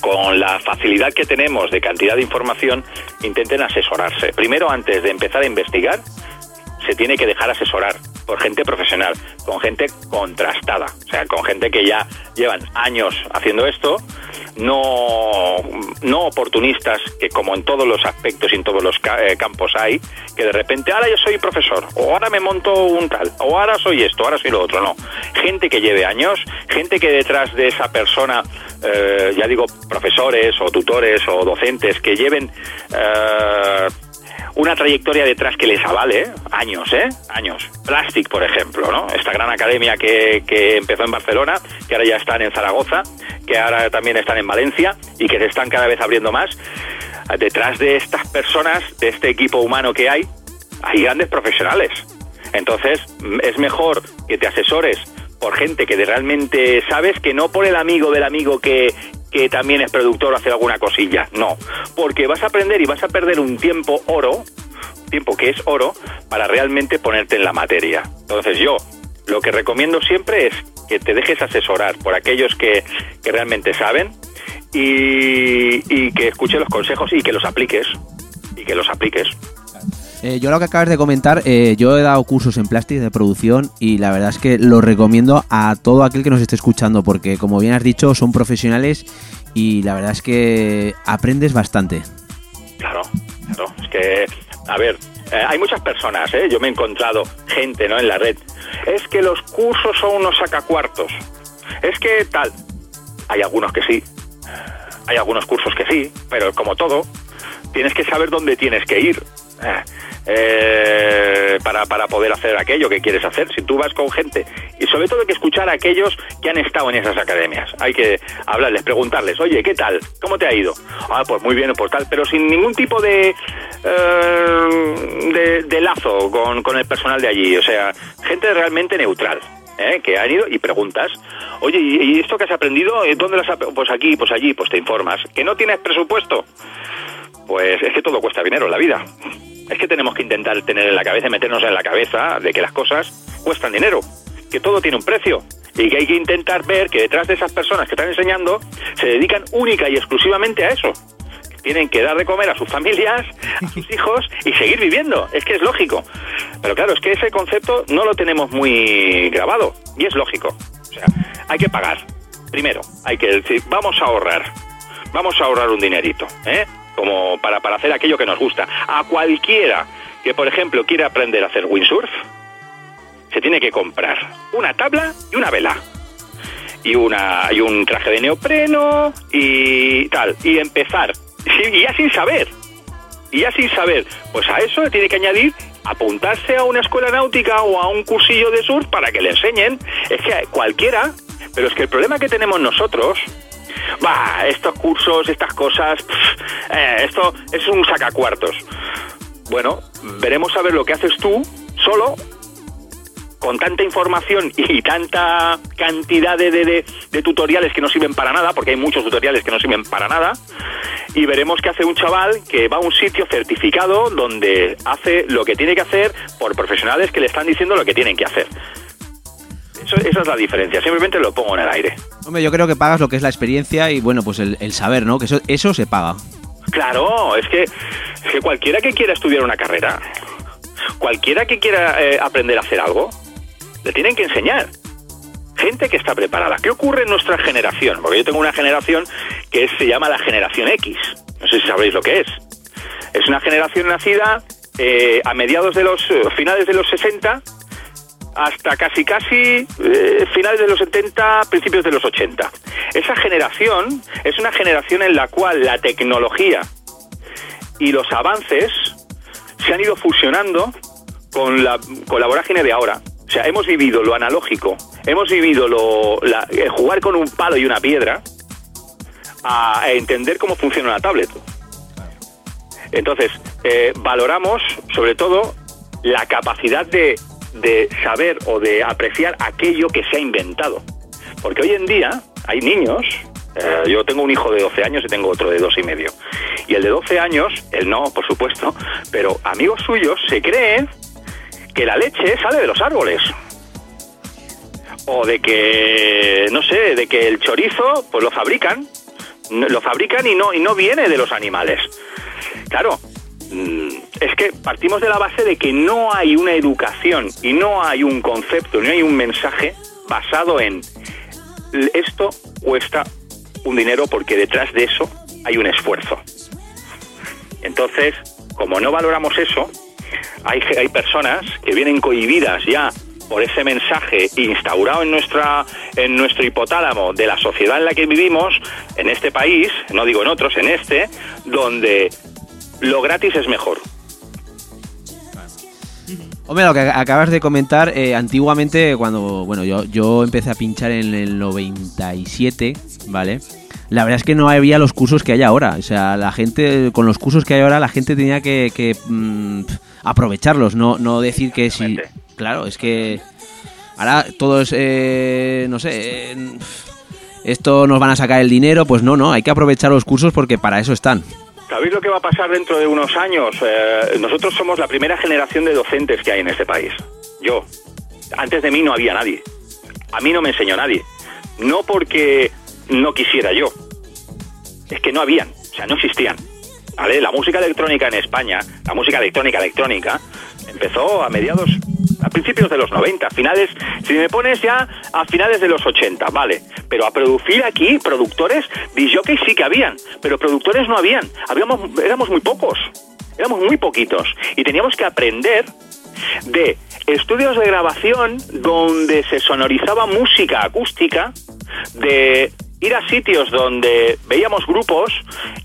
con la facilidad que tenemos de cantidad de información, intenten asesorarse. Primero, antes de empezar a investigar, se tiene que dejar asesorar por gente profesional, con gente contrastada, o sea, con gente que ya llevan años haciendo esto, no, no oportunistas, que como en todos los aspectos y en todos los eh, campos hay, que de repente, ahora yo soy profesor, o ahora me monto un tal, o ahora soy esto, ahora soy lo otro, no. Gente que lleve años, gente que detrás de esa persona, eh, ya digo, profesores o tutores o docentes que lleven... eh, una trayectoria detrás que les avale, años, ¿eh? Años. Plastic, por ejemplo, ¿no? Esta gran academia que, que empezó en Barcelona, que ahora ya están en Zaragoza, que ahora también están en Valencia y que se están cada vez abriendo más. Detrás de estas personas, de este equipo humano que hay, hay grandes profesionales. Entonces, mm, es mejor que te asesores por gente que realmente sabes que no por el amigo del amigo que, que también es productor o hacer alguna cosilla. No, porque vas a aprender y vas a perder un tiempo oro, tiempo que es oro, para realmente ponerte en la materia. Entonces yo lo que recomiendo siempre es que te dejes asesorar por aquellos que, que realmente saben y, que escuches los consejos y que los apliques. Y que los apliques. Eh, yo lo que acabas de comentar, eh, yo he dado cursos en plástico de producción y la verdad es que lo recomiendo a todo aquel que nos esté escuchando porque como bien has dicho son profesionales y la verdad es que aprendes bastante. Claro, claro. Es que, a ver, eh, hay muchas personas. Yo me he encontrado gente, ¿no? En la red. Es que los cursos son unos sacacuartos. Es que tal. Hay algunos que sí. Hay algunos cursos que sí, pero como todo, tienes que saber dónde tienes que ir. Eh, para, para poder hacer aquello que quieres hacer. Si tú vas con gente, y sobre todo hay que escuchar a aquellos que han estado en esas academias. Hay que hablarles, preguntarles, oye, ¿qué tal? ¿Cómo te ha ido? Ah, pues muy bien, pues tal, pero sin ningún tipo de, eh, de, lazo con, con el personal de allí. O sea, gente realmente neutral. ¿eh? que han ido y preguntas, oye, ¿y esto que has aprendido? ¿Dónde lo has? Pues aquí, pues allí, pues te informas. ¿Que no tienes presupuesto? Pues es que todo cuesta dinero en la vida. Es que tenemos que intentar tener en la cabeza, meternos en la cabeza de que las cosas cuestan dinero, que todo tiene un precio y que hay que intentar ver que detrás de esas personas que están enseñando se dedican única y exclusivamente a eso. Tienen que dar de comer a sus familias, a sus hijos y seguir viviendo. Es que es lógico. Pero claro, es que ese concepto no lo tenemos muy grabado y es lógico. O sea, hay que pagar. Primero, hay que decir, vamos a ahorrar. Vamos a ahorrar un dinerito, ¿eh? Como para, para hacer aquello que nos gusta. A cualquiera que, por ejemplo, quiera aprender a hacer windsurf, se tiene que comprar una tabla y una vela. Y, una, y un traje de neopreno y tal. Y empezar. Y ya sin saber. Y ya sin saber. Pues a eso le tiene que añadir apuntarse a una escuela náutica o a un cursillo de surf para que le enseñen. Es que cualquiera. Pero es que el problema que tenemos nosotros Va, estos cursos, estas cosas, eh, esto es un sacacuartos. Bueno, veremos a ver lo que haces tú solo con tanta información y tanta cantidad de, de- de- de tutoriales que no sirven para nada, porque hay muchos tutoriales que no sirven para nada, y veremos qué hace un chaval que va a un sitio certificado donde hace lo que tiene que hacer por profesionales que le están diciendo lo que tienen que hacer. Eso- esa es la diferencia, simplemente lo pongo en el aire. Hombre, yo creo que pagas lo que es la experiencia y bueno, pues el, el saber, ¿no? Que eso, eso se paga. Claro, es que, es que cualquiera que quiera estudiar una carrera, cualquiera que quiera eh, aprender a hacer algo, le tienen que enseñar. Gente que está preparada. ¿Qué ocurre en nuestra generación? Porque yo tengo una generación que se llama la generación X. No sé si sabréis lo que es. Es una generación nacida eh, a mediados de los eh, finales de los 60 hasta casi casi eh, finales de los 70, principios de los 80. Esa generación es una generación en la cual la tecnología y los avances se han ido fusionando con la, con la vorágine de ahora. O sea, hemos vivido lo analógico, hemos vivido lo, la- jugar con un palo y una piedra a, entender cómo funciona una tablet. Entonces, eh, valoramos sobre todo la capacidad de, de saber o de apreciar aquello que se ha inventado. Porque hoy en día hay niños, eh, yo tengo un hijo de 12 años y tengo otro de dos y medio. Y el de 12 años, él no, por supuesto, pero amigos suyos se creen que la leche sale de los árboles. O de que, no sé, de que el chorizo, pues lo fabrican, lo fabrican y no, y no viene de los animales. Claro, es que partimos de la base de que no hay una educación y no hay un concepto, no hay un mensaje basado en "L- esto cuesta un dinero porque detrás de eso hay un esfuerzo. Entonces, como no valoramos eso, hay personas que vienen cohibidas ya por ese mensaje instaurado en nuestra en nuestro hipotálamo de la sociedad en la que vivimos en este país, no digo en otros, en este, donde lo gratis es mejor. Hombre, lo que acabas de comentar, eh, antiguamente cuando, bueno, yo, yo empecé a pinchar en el 97, ¿vale? La verdad es que no había los cursos que hay ahora. O sea, la gente, con los cursos que hay ahora, la gente tenía que, que, mm, aprovecharlos, no, no decir que si... Claro, es que ahora todo es, eh, no sé, eh, esto nos van a sacar el dinero, pues no, no, hay que aprovechar los cursos porque para eso están. ¿Sabéis lo que va a pasar dentro de unos años? Eh, nosotros somos la primera generación de docentes que hay en este país. Yo. Antes de mí no había nadie. A mí no me enseñó nadie. No porque no quisiera yo. Es que no habían. O sea, no existían. ¿Vale? La música electrónica en España, la música electrónica electrónica, empezó a mediados, a principios de los 90, finales, si me pones ya a finales de los 80, vale. Pero a producir aquí, productores, disjockeys sí que habían, pero productores no habían. Habíamos, éramos muy pocos, éramos muy poquitos. Y teníamos que aprender de estudios de grabación donde se sonorizaba música acústica, de ir a sitios donde veíamos grupos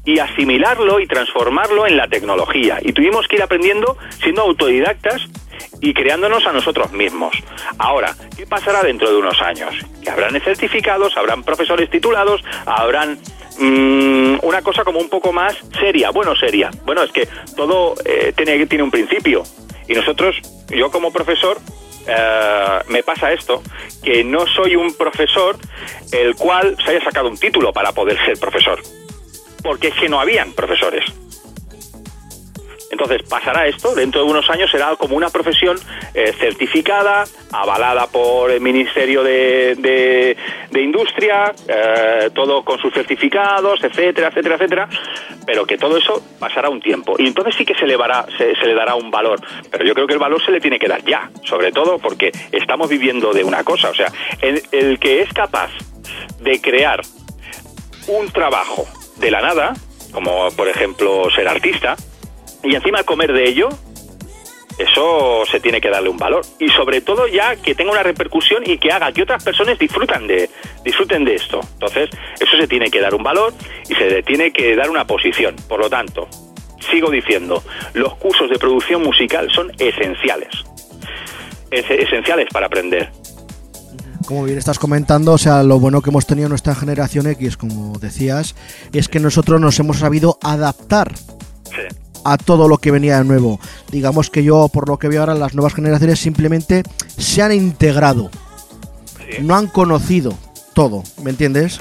y asimilarlo y transformarlo en la tecnología. Y tuvimos que ir aprendiendo siendo autodidactas y creándonos a nosotros mismos. Ahora, ¿qué pasará dentro de unos años? Que habrán certificados, habrán profesores titulados, habrán mm, una cosa como un poco más seria. Bueno, seria. Bueno, es que todo eh, tiene, tiene un principio. Y nosotros, yo como profesor, eh, me pasa esto, que no soy un profesor el cual se haya sacado un título para poder ser profesor. Porque es que no habían profesores. Entonces pasará esto, dentro de unos años será como una profesión eh, certificada, avalada por el Ministerio de, de- Industria, eh, todo con sus certificados, etcétera, etcétera, etcétera, pero que todo eso pasará un tiempo. Y entonces sí que se le, dará, se, se le dará un valor, pero yo creo que el valor se le tiene que dar ya, sobre todo porque estamos viviendo de una cosa, o sea, el, el que es capaz de crear un trabajo de la nada, como por ejemplo ser artista, y encima comer de ello, eso se tiene que darle un valor. Y sobre todo ya que tenga una repercusión y que haga que otras personas disfrutan de, disfruten de esto. Entonces, eso se tiene que dar un valor y se le tiene que dar una posición. Por lo tanto, sigo diciendo, los cursos de producción musical son esenciales. Es- esenciales para aprender. Como bien estás comentando, o sea, lo bueno que hemos tenido en nuestra generación X, como decías, es que nosotros nos hemos sabido adaptar a todo lo que venía de nuevo. Digamos que yo, por lo que veo ahora, las nuevas generaciones simplemente se han integrado. No han conocido todo, ¿me entiendes?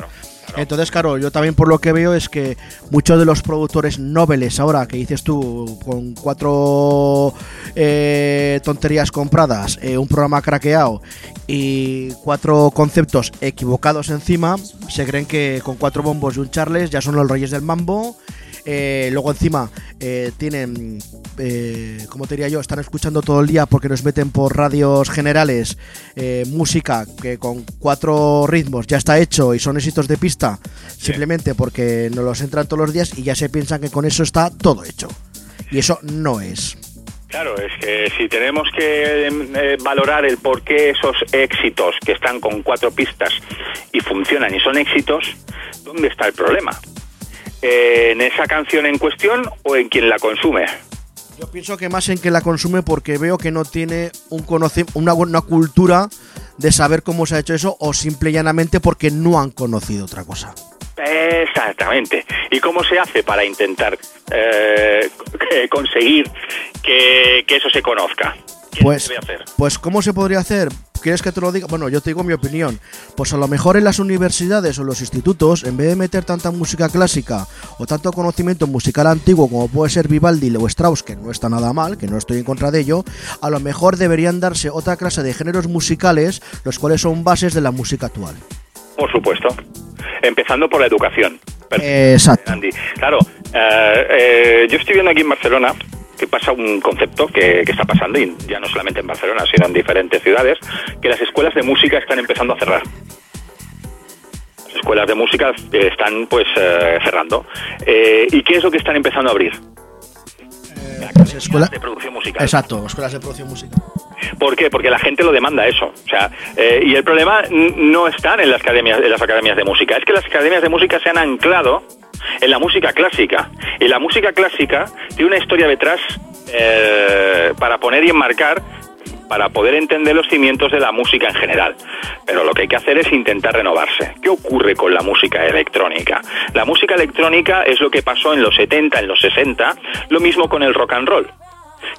Entonces, claro, yo también por lo que veo es que muchos de los productores noveles ahora, que dices tú, con cuatro eh, tonterías compradas, eh, un programa craqueado y cuatro conceptos equivocados encima, se creen que con cuatro bombos y un Charles ya son los reyes del mambo. Eh, luego encima eh, tienen, eh, como te diría yo, están escuchando todo el día porque nos meten por radios generales eh, música que con cuatro ritmos ya está hecho y son éxitos de pista, simplemente porque nos los entran todos los días y ya se piensan que con eso está todo hecho. Y eso no es. Claro, es que si tenemos que eh, valorar el por qué esos éxitos que están con cuatro pistas y funcionan y son éxitos, ¿dónde está el problema? ¿En esa canción en cuestión o en quien la consume? Yo pienso que más en que la consume porque veo que no tiene un una buena cultura de saber cómo se ha hecho eso o simple y llanamente porque no han conocido otra cosa. Exactamente. ¿Y cómo se hace para intentar eh, conseguir que, que eso se conozca? ¿Qué Pues, se debe hacer? pues ¿cómo se podría hacer? ¿Quieres que te lo diga? Bueno, yo te digo mi opinión. Pues a lo mejor en las universidades o los institutos, en vez de meter tanta música clásica o tanto conocimiento musical antiguo como puede ser Vivaldi o Strauss, que no está nada mal, que no estoy en contra de ello, a lo mejor deberían darse otra clase de géneros musicales, los cuales son bases de la música actual. Por supuesto. Empezando por la educación. Exacto. Andy. Claro, eh, eh, yo estoy viendo aquí en Barcelona que pasa un concepto que, que está pasando, y ya no solamente en Barcelona, sino en diferentes ciudades, que las escuelas de música están empezando a cerrar. Las escuelas de música eh, están pues eh, cerrando. Eh, ¿Y qué es lo que están empezando a abrir? Las escuelas de producción musical. Exacto, escuelas de producción musical. ¿Por qué? Porque la gente lo demanda eso. O sea, eh, y el problema no está en las, academias, en las academias de música, es que las academias de música se han anclado en la música clásica. Y la música clásica tiene una historia detrás eh, para poner y enmarcar para poder entender los cimientos de la música en general. Pero lo que hay que hacer es intentar renovarse. ¿Qué ocurre con la música electrónica? La música electrónica es lo que pasó en los 70, en los 60, lo mismo con el rock and roll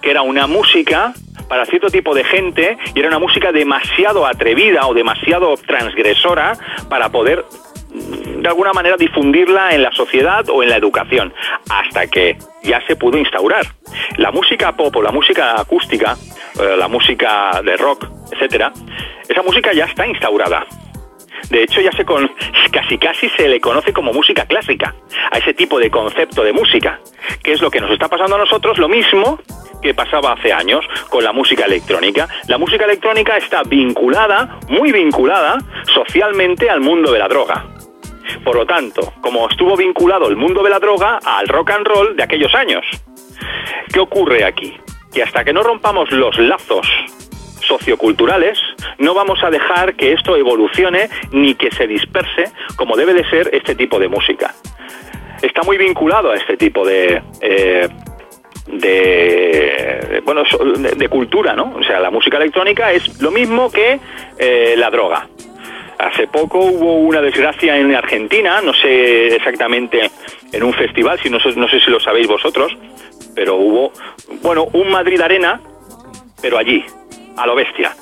que era una música para cierto tipo de gente y era una música demasiado atrevida o demasiado transgresora para poder de alguna manera difundirla en la sociedad o en la educación hasta que ya se pudo instaurar la música pop o la música acústica eh, la música de rock etcétera esa música ya está instaurada de hecho, ya se con, casi casi se le conoce como música clásica a ese tipo de concepto de música, que es lo que nos está pasando a nosotros, lo mismo que pasaba hace años con la música electrónica. La música electrónica está vinculada, muy vinculada, socialmente al mundo de la droga. Por lo tanto, como estuvo vinculado el mundo de la droga al rock and roll de aquellos años. ¿Qué ocurre aquí? Que hasta que no rompamos los lazos socioculturales, no vamos a dejar que esto evolucione ni que se disperse como debe de ser este tipo de música. Está muy vinculado a este tipo de... eh, bueno de cultura no o sea la música electrónica es lo mismo que eh, la droga hace poco hubo una desgracia en Argentina no sé exactamente en un festival si no, no sé si lo sabéis vosotros pero hubo bueno un Madrid Arena pero allí a lo bestia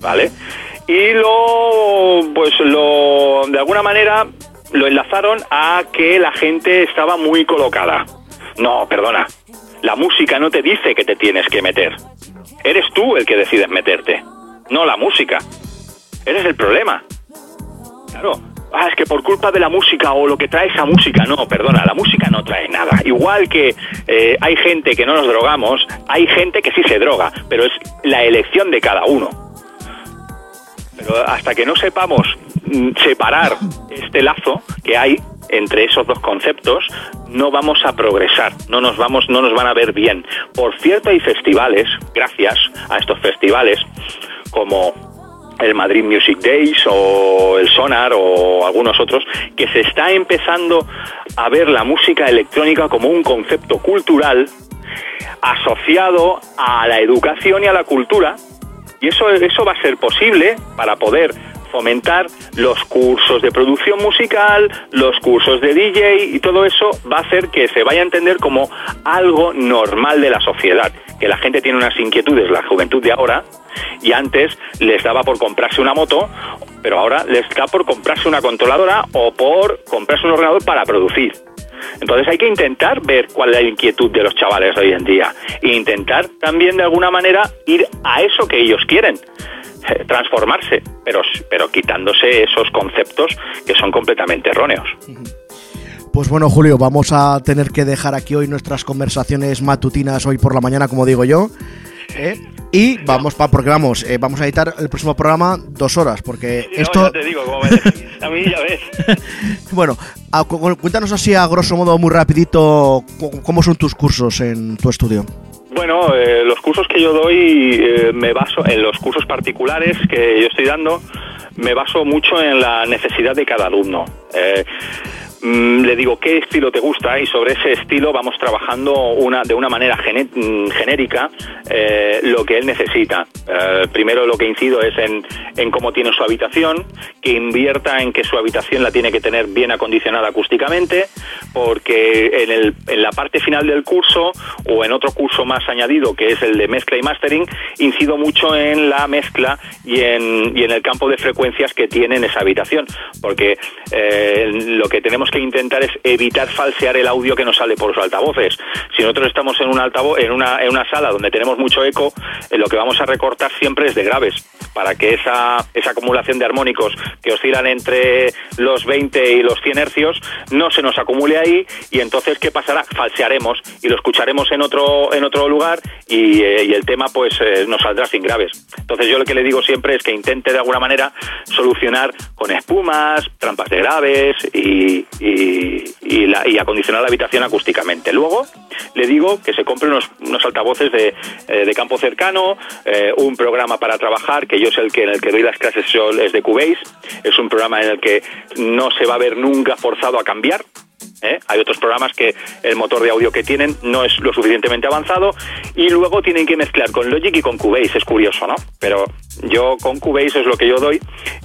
vale y lo pues lo de alguna manera lo enlazaron a que la gente estaba muy colocada. No perdona la música no te dice que te tienes que meter. Eres tú el que decides meterte no la música. Eres el problema claro Ah, es que por culpa de la música o lo que trae esa música, no, perdona, la música no trae nada. Igual que eh, hay gente que no nos drogamos, hay gente que sí se droga, pero es la elección de cada uno. Pero hasta que no sepamos mm, separar este lazo que hay entre esos dos conceptos, no vamos a progresar, no nos vamos, no nos van a ver bien. Por cierto, hay festivales, gracias a estos festivales, como el Madrid Music Days o el Sonar o algunos otros, que se está empezando a ver la música electrónica como un concepto cultural asociado a la educación y a la cultura. Y eso, eso va a ser posible para poder fomentar los cursos de producción musical, los cursos de DJ y todo eso va a hacer que se vaya a entender como algo normal de la sociedad, que la gente tiene unas inquietudes, la juventud de ahora, y antes les daba por comprarse una moto, pero ahora les da por comprarse una controladora o por comprarse un ordenador para producir. Entonces hay que intentar ver cuál es la inquietud de los chavales hoy en día e intentar también de alguna manera ir a eso que ellos quieren eh, transformarse, pero, pero quitándose esos conceptos que son completamente erróneos. Pues bueno, Julio, vamos a tener que dejar aquí hoy nuestras conversaciones matutinas hoy por la mañana, como digo yo. ¿Eh? Y vamos, pa, porque vamos, eh, vamos a editar el próximo programa dos horas, porque No, esto... ya te digo, como me a mí ya ves. Bueno, a- cu- cu- cuéntanos así a grosso modo, muy rapidito, cómo son tus cursos en tu estudio. Bueno, eh, los cursos que yo doy eh, me baso en los cursos particulares que yo estoy dando, me baso mucho en la necesidad de cada alumno. Eh, le digo qué estilo te gusta y sobre ese estilo vamos trabajando una, de una manera mm, genérica eh, lo que él necesita. Eh, primero lo que incido es en, en cómo tiene su habitación, que invierta en que su habitación la tiene que tener bien acondicionada acústicamente, porque en, el, en la parte final del curso o en otro curso más añadido que es el de mezcla y mastering, incido mucho en la mezcla y en, y en el campo de frecuencias que tiene en esa habitación, porque eh, lo que tenemos que intentar es evitar falsear el audio que nos sale por los altavoces. Si nosotros estamos en un altavoz, en una, en una sala donde tenemos mucho eco, eh, lo que vamos a recortar siempre es de graves, para que esa, esa acumulación de armónicos que oscilan entre los 20 y los 100 hercios no se nos acumule ahí y entonces ¿qué pasará? Falsearemos y lo escucharemos en otro, en otro lugar y, eh, el tema pues eh, nos saldrá sin graves. Entonces yo lo que le digo siempre es que intente de alguna manera solucionar con espumas, trampas de graves y, y, y la- y acondicionar la habitación acústicamente. Luego le digo que se compre unos, unos altavoces de, eh, de campo cercano, eh, un programa para trabajar, que yo es el que en el que doy las clases yo es de Cubase, es un programa en el que no se va a ver nunca forzado a cambiar. ¿Eh? Hay otros programas que el motor de audio que tienen no es lo suficientemente avanzado y luego tienen que mezclar con Logic y con Cubase, es curioso, ¿no? Pero yo con Cubase es lo que yo doy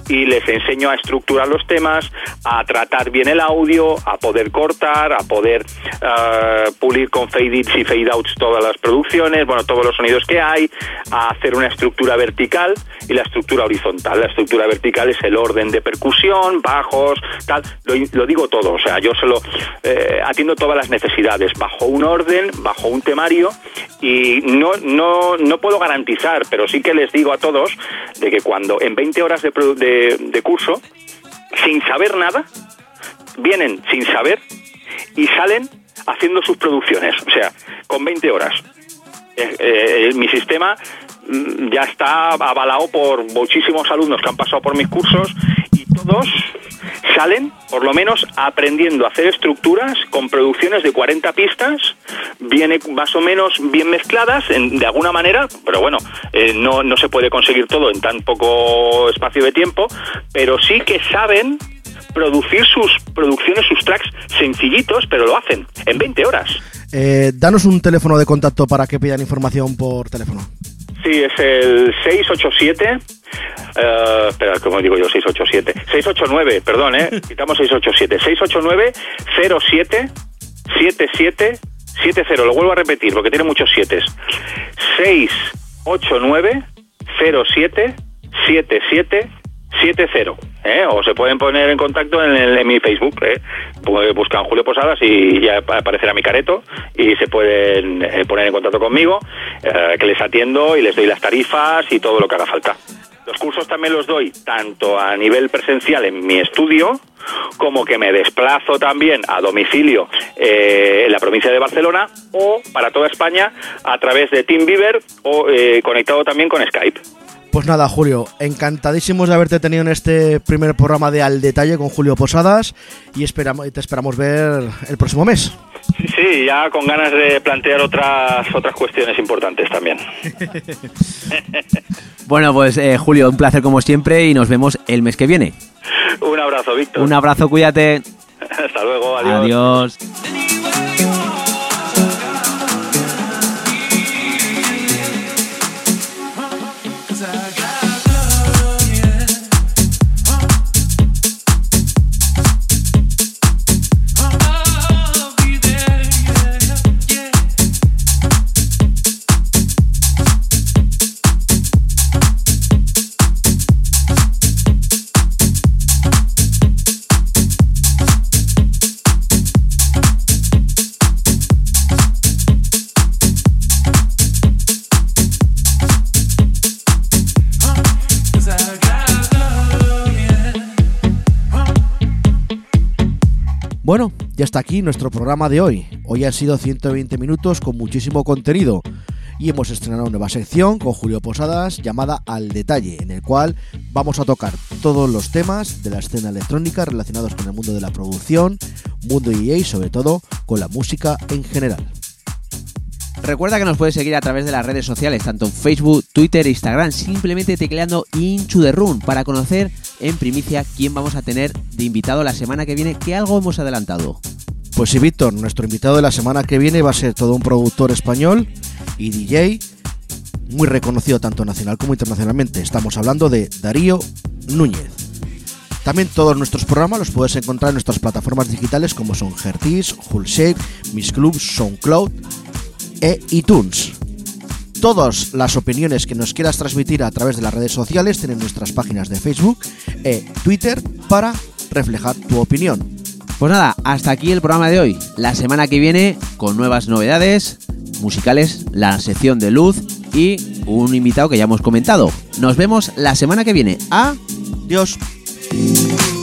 y les enseño a estructurar los temas, a tratar bien el audio, a poder cortar, a poder eh, pulir con fade ins y fade outs todas las producciones, bueno, todos los sonidos que hay, a hacer una estructura vertical y la estructura horizontal. La estructura vertical es el orden de percusión, bajos, tal, lo, lo digo todo, o sea, yo solo eh, atiendo todas las necesidades bajo un orden, bajo un temario y no, no, no puedo garantizar, pero sí que les digo a todos de que cuando en 20 horas de, de, de curso, sin saber nada, vienen sin saber y salen haciendo sus producciones, o sea, con 20 horas. Eh, eh, mi sistema mm, ya está avalado por muchísimos alumnos que han pasado por mis cursos y todos salen, por lo menos, aprendiendo a hacer estructuras con producciones de 40 pistas, viene más o menos bien mezcladas en- de alguna manera, pero bueno, eh, no, no se puede conseguir todo en tan poco espacio de tiempo, pero sí que saben producir sus producciones, sus tracks sencillitos, pero lo hacen en 20 horas. Eh, danos un teléfono de contacto para que pidan información por teléfono. Sí, es el 687. eh, espera, ¿cómo digo yo? 687. 689, perdón, ¿eh? Quitamos 687. 689 07 77 70. Lo vuelvo a repetir porque tiene muchos 7. 689 07 77 70. ¿eh? O se pueden poner en contacto en, mi Facebook. ¿eh? Pues Buscan Julio Posadas y ya ap- aparecerá mi careto y se pueden eh, poner en contacto conmigo, eh, que les atiendo y les doy las tarifas y todo lo que haga falta. Los cursos también los doy tanto a nivel presencial en mi estudio, como que me desplazo también a domicilio eh, en la provincia de Barcelona o para toda España a través de TeamViewer o eh, conectado también con Skype. Pues nada, Julio, encantadísimos de haberte tenido en este primer programa de Al Detalle con Julio Posadas y esperamos, y te esperamos ver el próximo mes. Sí, sí, ya con ganas de plantear otras otras cuestiones importantes también. Bueno, pues eh, Julio, un placer como siempre y nos vemos el mes que viene. Un abrazo, Víctor. Un abrazo, cuídate. Hasta luego, adiós. Adiós. Ya está aquí nuestro programa de hoy. Hoy han sido 120 minutos con muchísimo contenido y hemos estrenado una nueva sección con Julio Posadas llamada Al Detalle, en el cual vamos a tocar todos los temas de la escena electrónica relacionados con el mundo de la producción, mundo DJ y sobre todo con la música en general. Recuerda que nos puedes seguir a través de las redes sociales, tanto en Facebook, Twitter e Instagram, simplemente tecleando Into the Room para conocer en primicia quién vamos a tener de invitado la semana que viene, que algo hemos adelantado. Pues sí, Víctor, nuestro invitado de la semana que viene va a ser todo un productor español y DJ muy reconocido tanto nacional como internacionalmente. Estamos hablando de Darío Núñez. También todos nuestros programas los puedes encontrar en nuestras plataformas digitales como son Gertis, Hulshake, Miss Club, SoundCloud e iTunes. Todas las opiniones que nos quieras transmitir a través de las redes sociales tienen nuestras páginas de Facebook e Twitter para reflejar tu opinión. Pues nada, hasta aquí el programa de hoy. La semana que viene con nuevas novedades musicales, la sección de luz y un invitado que ya hemos comentado. Nos vemos la semana que viene. Adiós. Dios.